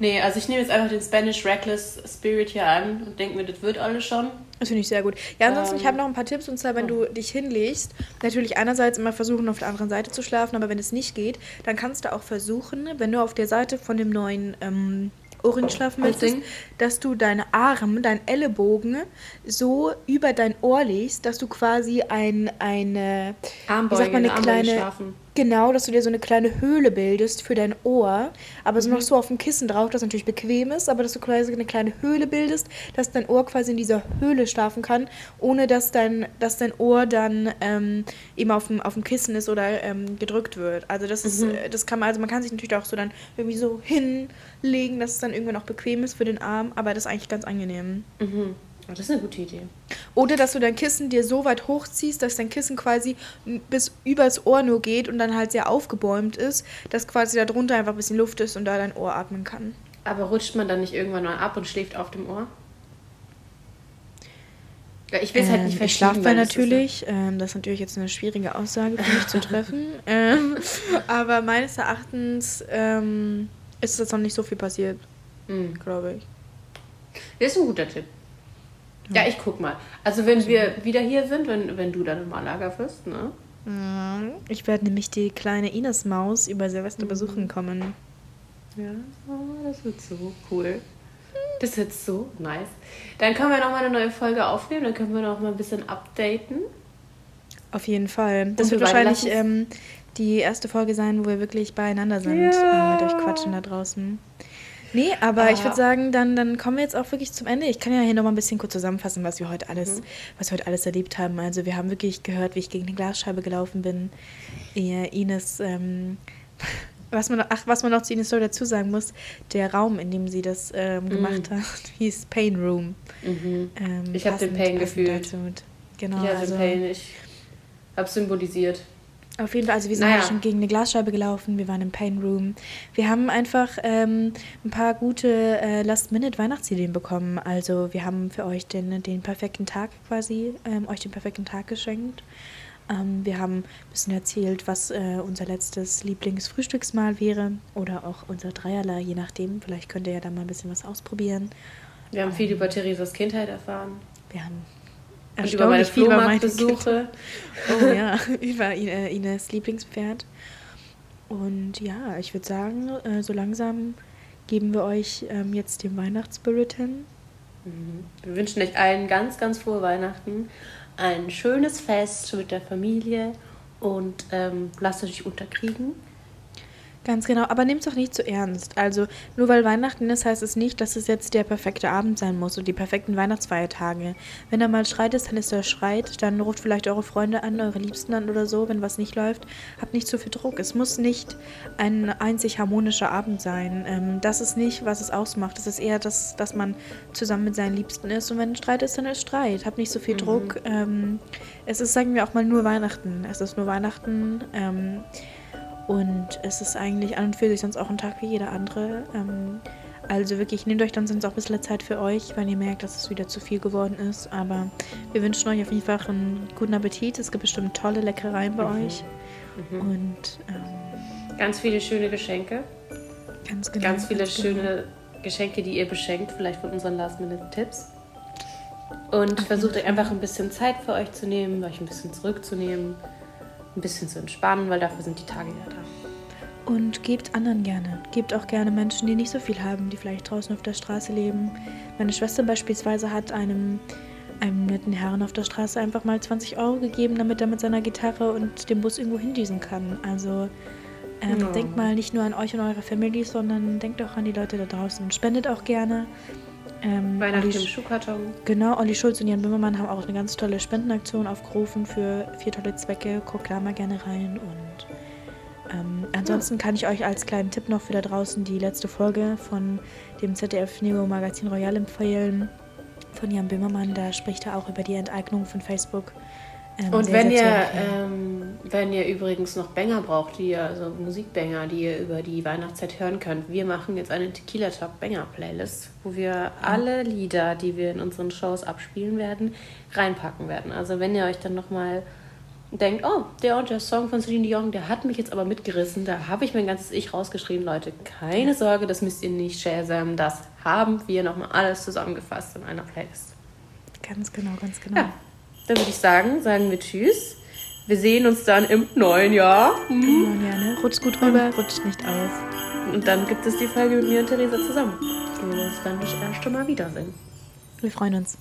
nee, also ich nehme jetzt einfach den Spanish Reckless Spirit hier an und denke mir, das wird alles schon. Das finde ich sehr gut. Ja, ansonsten, Ähm, ich habe noch ein paar Tipps und zwar, wenn du dich hinlegst, natürlich einerseits immer versuchen, auf der anderen Seite zu schlafen, aber wenn es nicht geht, dann kannst du auch versuchen, wenn du auf der Seite von dem neuen ähm, Ohrenschlafen Was möchtest, dass du deine Arme, deinen Ellenbogen so über dein Ohr legst, dass du quasi ein, eine, wie sagt man, eine kleine, schlafen. Genau, dass du dir so eine kleine Höhle bildest für dein Ohr, aber Mhm. so noch so auf dem Kissen drauf, das natürlich bequem ist, aber dass du quasi eine kleine Höhle bildest, dass dein Ohr quasi in dieser Höhle schlafen kann, ohne dass dein, dass dein Ohr dann ähm, eben auf dem, auf dem Kissen ist oder ähm, gedrückt wird. Also das ist, Mhm. äh, das kann man, also man kann sich natürlich auch so dann irgendwie so hinlegen, dass es dann irgendwann auch bequem ist für den Arm, aber das ist eigentlich ganz angenehm. Mhm. Oh, das ist eine gute Idee. Oder dass du dein Kissen dir so weit hochziehst, dass dein Kissen quasi bis übers Ohr nur geht und dann halt sehr aufgebäumt ist, dass quasi da drunter einfach ein bisschen Luft ist und da dein Ohr atmen kann. Aber rutscht man dann nicht irgendwann mal ab und schläft auf dem Ohr? Ich will es halt nicht Ähm, verschieben. Ich schlafe weil das ist natürlich. ähm, das ist natürlich jetzt eine schwierige Aussage für mich zu treffen. ähm, aber meines Erachtens ähm, ist jetzt noch nicht so viel passiert, Mhm. glaube ich. das ist ein guter Tipp. Ja, ich guck mal. Also wenn wir wieder hier sind, wenn, wenn du dann im Malaga bist, ne? Ich werde nämlich die kleine Ines Maus über Mhm. Silvester besuchen kommen. Ja, das wird so cool. Das wird so nice. Dann können wir noch mal eine neue Folge aufnehmen, dann können wir noch mal ein bisschen updaten. Auf jeden Fall. Das Und wird wahrscheinlich ähm, die erste Folge sein, wo wir wirklich beieinander sind Ja. und mit euch quatschen da draußen. Nee, aber ich Ah. würde sagen, dann, dann kommen wir jetzt auch wirklich zum Ende. Ich kann ja hier nochmal ein bisschen kurz zusammenfassen, was wir heute Mhm. alles, was wir heute alles erlebt haben. Also wir haben wirklich gehört, wie ich gegen eine Glasscheibe gelaufen bin. Ines, ähm, was man, noch- ach, was man noch zu Ines Story dazu sagen muss, der Raum, in dem sie das ähm, gemacht hat, hieß Pain Room. Ähm, Mhm. Ich hab den Pain gefühlt. dazu. Genau, ich hatte also Pain, ich hab's symbolisiert. Auf jeden Fall, also wir sind Naja. schon gegen eine Glasscheibe gelaufen, wir waren im Pain Room. Wir haben einfach ähm, ein paar gute äh, Last-Minute-Weihnachtsideen bekommen. Also wir haben für euch den, den perfekten Tag quasi, ähm, euch den perfekten Tag geschenkt. Ähm, wir haben ein bisschen erzählt, was äh, unser letztes Lieblingsfrühstücksmahl wäre oder auch unser Dreierlei, je nachdem. Vielleicht könnt ihr ja da mal ein bisschen was ausprobieren. Wir haben viel über Theresas Kindheit erfahren. Wir haben Und über meine Flohmarktbesuche. Oh ja, über Ine- Ines Lieblingspferd. Und ja, ich würde sagen, äh, so langsam geben wir euch ähm, jetzt den Weihnachtsspirit hin. Wir wünschen euch allen ganz, ganz frohe Weihnachten, ein schönes Fest mit der Familie und ähm, lasst euch nicht unterkriegen. Ganz genau, aber nehmt es doch nicht zu ernst. Also, nur weil Weihnachten ist, heißt es nicht, dass es jetzt der perfekte Abend sein muss und die perfekten Weihnachtsfeiertage. Wenn da mal Streit ist, dann ist da Streit. Dann ruft vielleicht eure Freunde an, eure Liebsten an oder so, wenn was nicht läuft. Habt nicht so viel Druck. Es muss nicht ein einzig harmonischer Abend sein. Ähm, das ist nicht, was es ausmacht. Es ist eher, das, dass man zusammen mit seinen Liebsten ist. Und wenn Streit ist, dann ist Streit. Habt nicht so viel Druck. Ähm, es ist, sagen wir auch mal, nur Weihnachten. Es ist nur Weihnachten. Ähm, und es ist eigentlich an und für sich sonst auch ein Tag wie jeder andere. Ähm, also wirklich, nehmt euch dann sonst auch ein bisschen Zeit für euch, wenn ihr merkt, dass es wieder zu viel geworden ist. Aber wir wünschen euch auf jeden Fall einen guten Appetit. Es gibt bestimmt tolle Leckereien bei euch. Und ähm, Ganz viele schöne Geschenke. ganz genau. Ganz viele ganz genau. schöne Geschenke, die ihr beschenkt, vielleicht von unseren Last-Minute-Tipps. Und versucht euch einfach ein bisschen Zeit für euch zu nehmen, euch ein bisschen zurückzunehmen, ein bisschen zu entspannen, weil dafür sind die Tage ja da. Und gebt anderen gerne. Gebt auch gerne Menschen, die nicht so viel haben, die vielleicht draußen auf der Straße leben. Meine Schwester beispielsweise hat einem, einem netten Herrn auf der Straße einfach mal 20 Euro gegeben, damit er mit seiner Gitarre und dem Bus irgendwo hindüsen kann. Also ähm, Ja. denkt mal nicht nur an euch und eure Family, sondern denkt auch an die Leute da draußen. Spendet auch gerne. Ähm, Weihnachten Olli im Sch- Schuhkarton. Genau, Olli Schulz und Jan Böhmermann haben auch eine ganz tolle Spendenaktion aufgerufen für vier tolle Zwecke. Guckt da mal gerne rein. Und ähm, ansonsten kann ich euch als kleinen Tipp noch für da draußen die letzte Folge von dem ZDF Neo Magazin Royal empfehlen. Von Jan Böhmermann, da spricht er auch über die Enteignung von Facebook. Ähm, Und sehr, wenn sehr ihr, ähm, wenn ihr übrigens noch Banger braucht, die ihr, also Musikbanger, die ihr über die Weihnachtszeit hören könnt, wir machen jetzt eine Tequila Talk Banger Playlist, wo wir alle Lieder, die wir in unseren Shows abspielen werden, reinpacken werden. Also wenn ihr euch dann nochmal denkt, oh, der und der Song von Celine Dion, der hat mich jetzt aber mitgerissen, da habe ich mein ganzes Ich rausgeschrieben, Leute, keine Sorge, das müsst ihr nicht shazam, das haben wir nochmal alles zusammengefasst in einer Playlist. ganz genau, ganz genau. Ja, dann würde ich sagen, sagen wir Tschüss. Wir sehen uns dann im neuen Jahr. Genau, gerne. Rutscht gut rüber, rutscht nicht aus. Und dann gibt es die Folge mit mir und Theresa zusammen, wo wir uns dann das erste Mal wiedersehen. Wir freuen uns.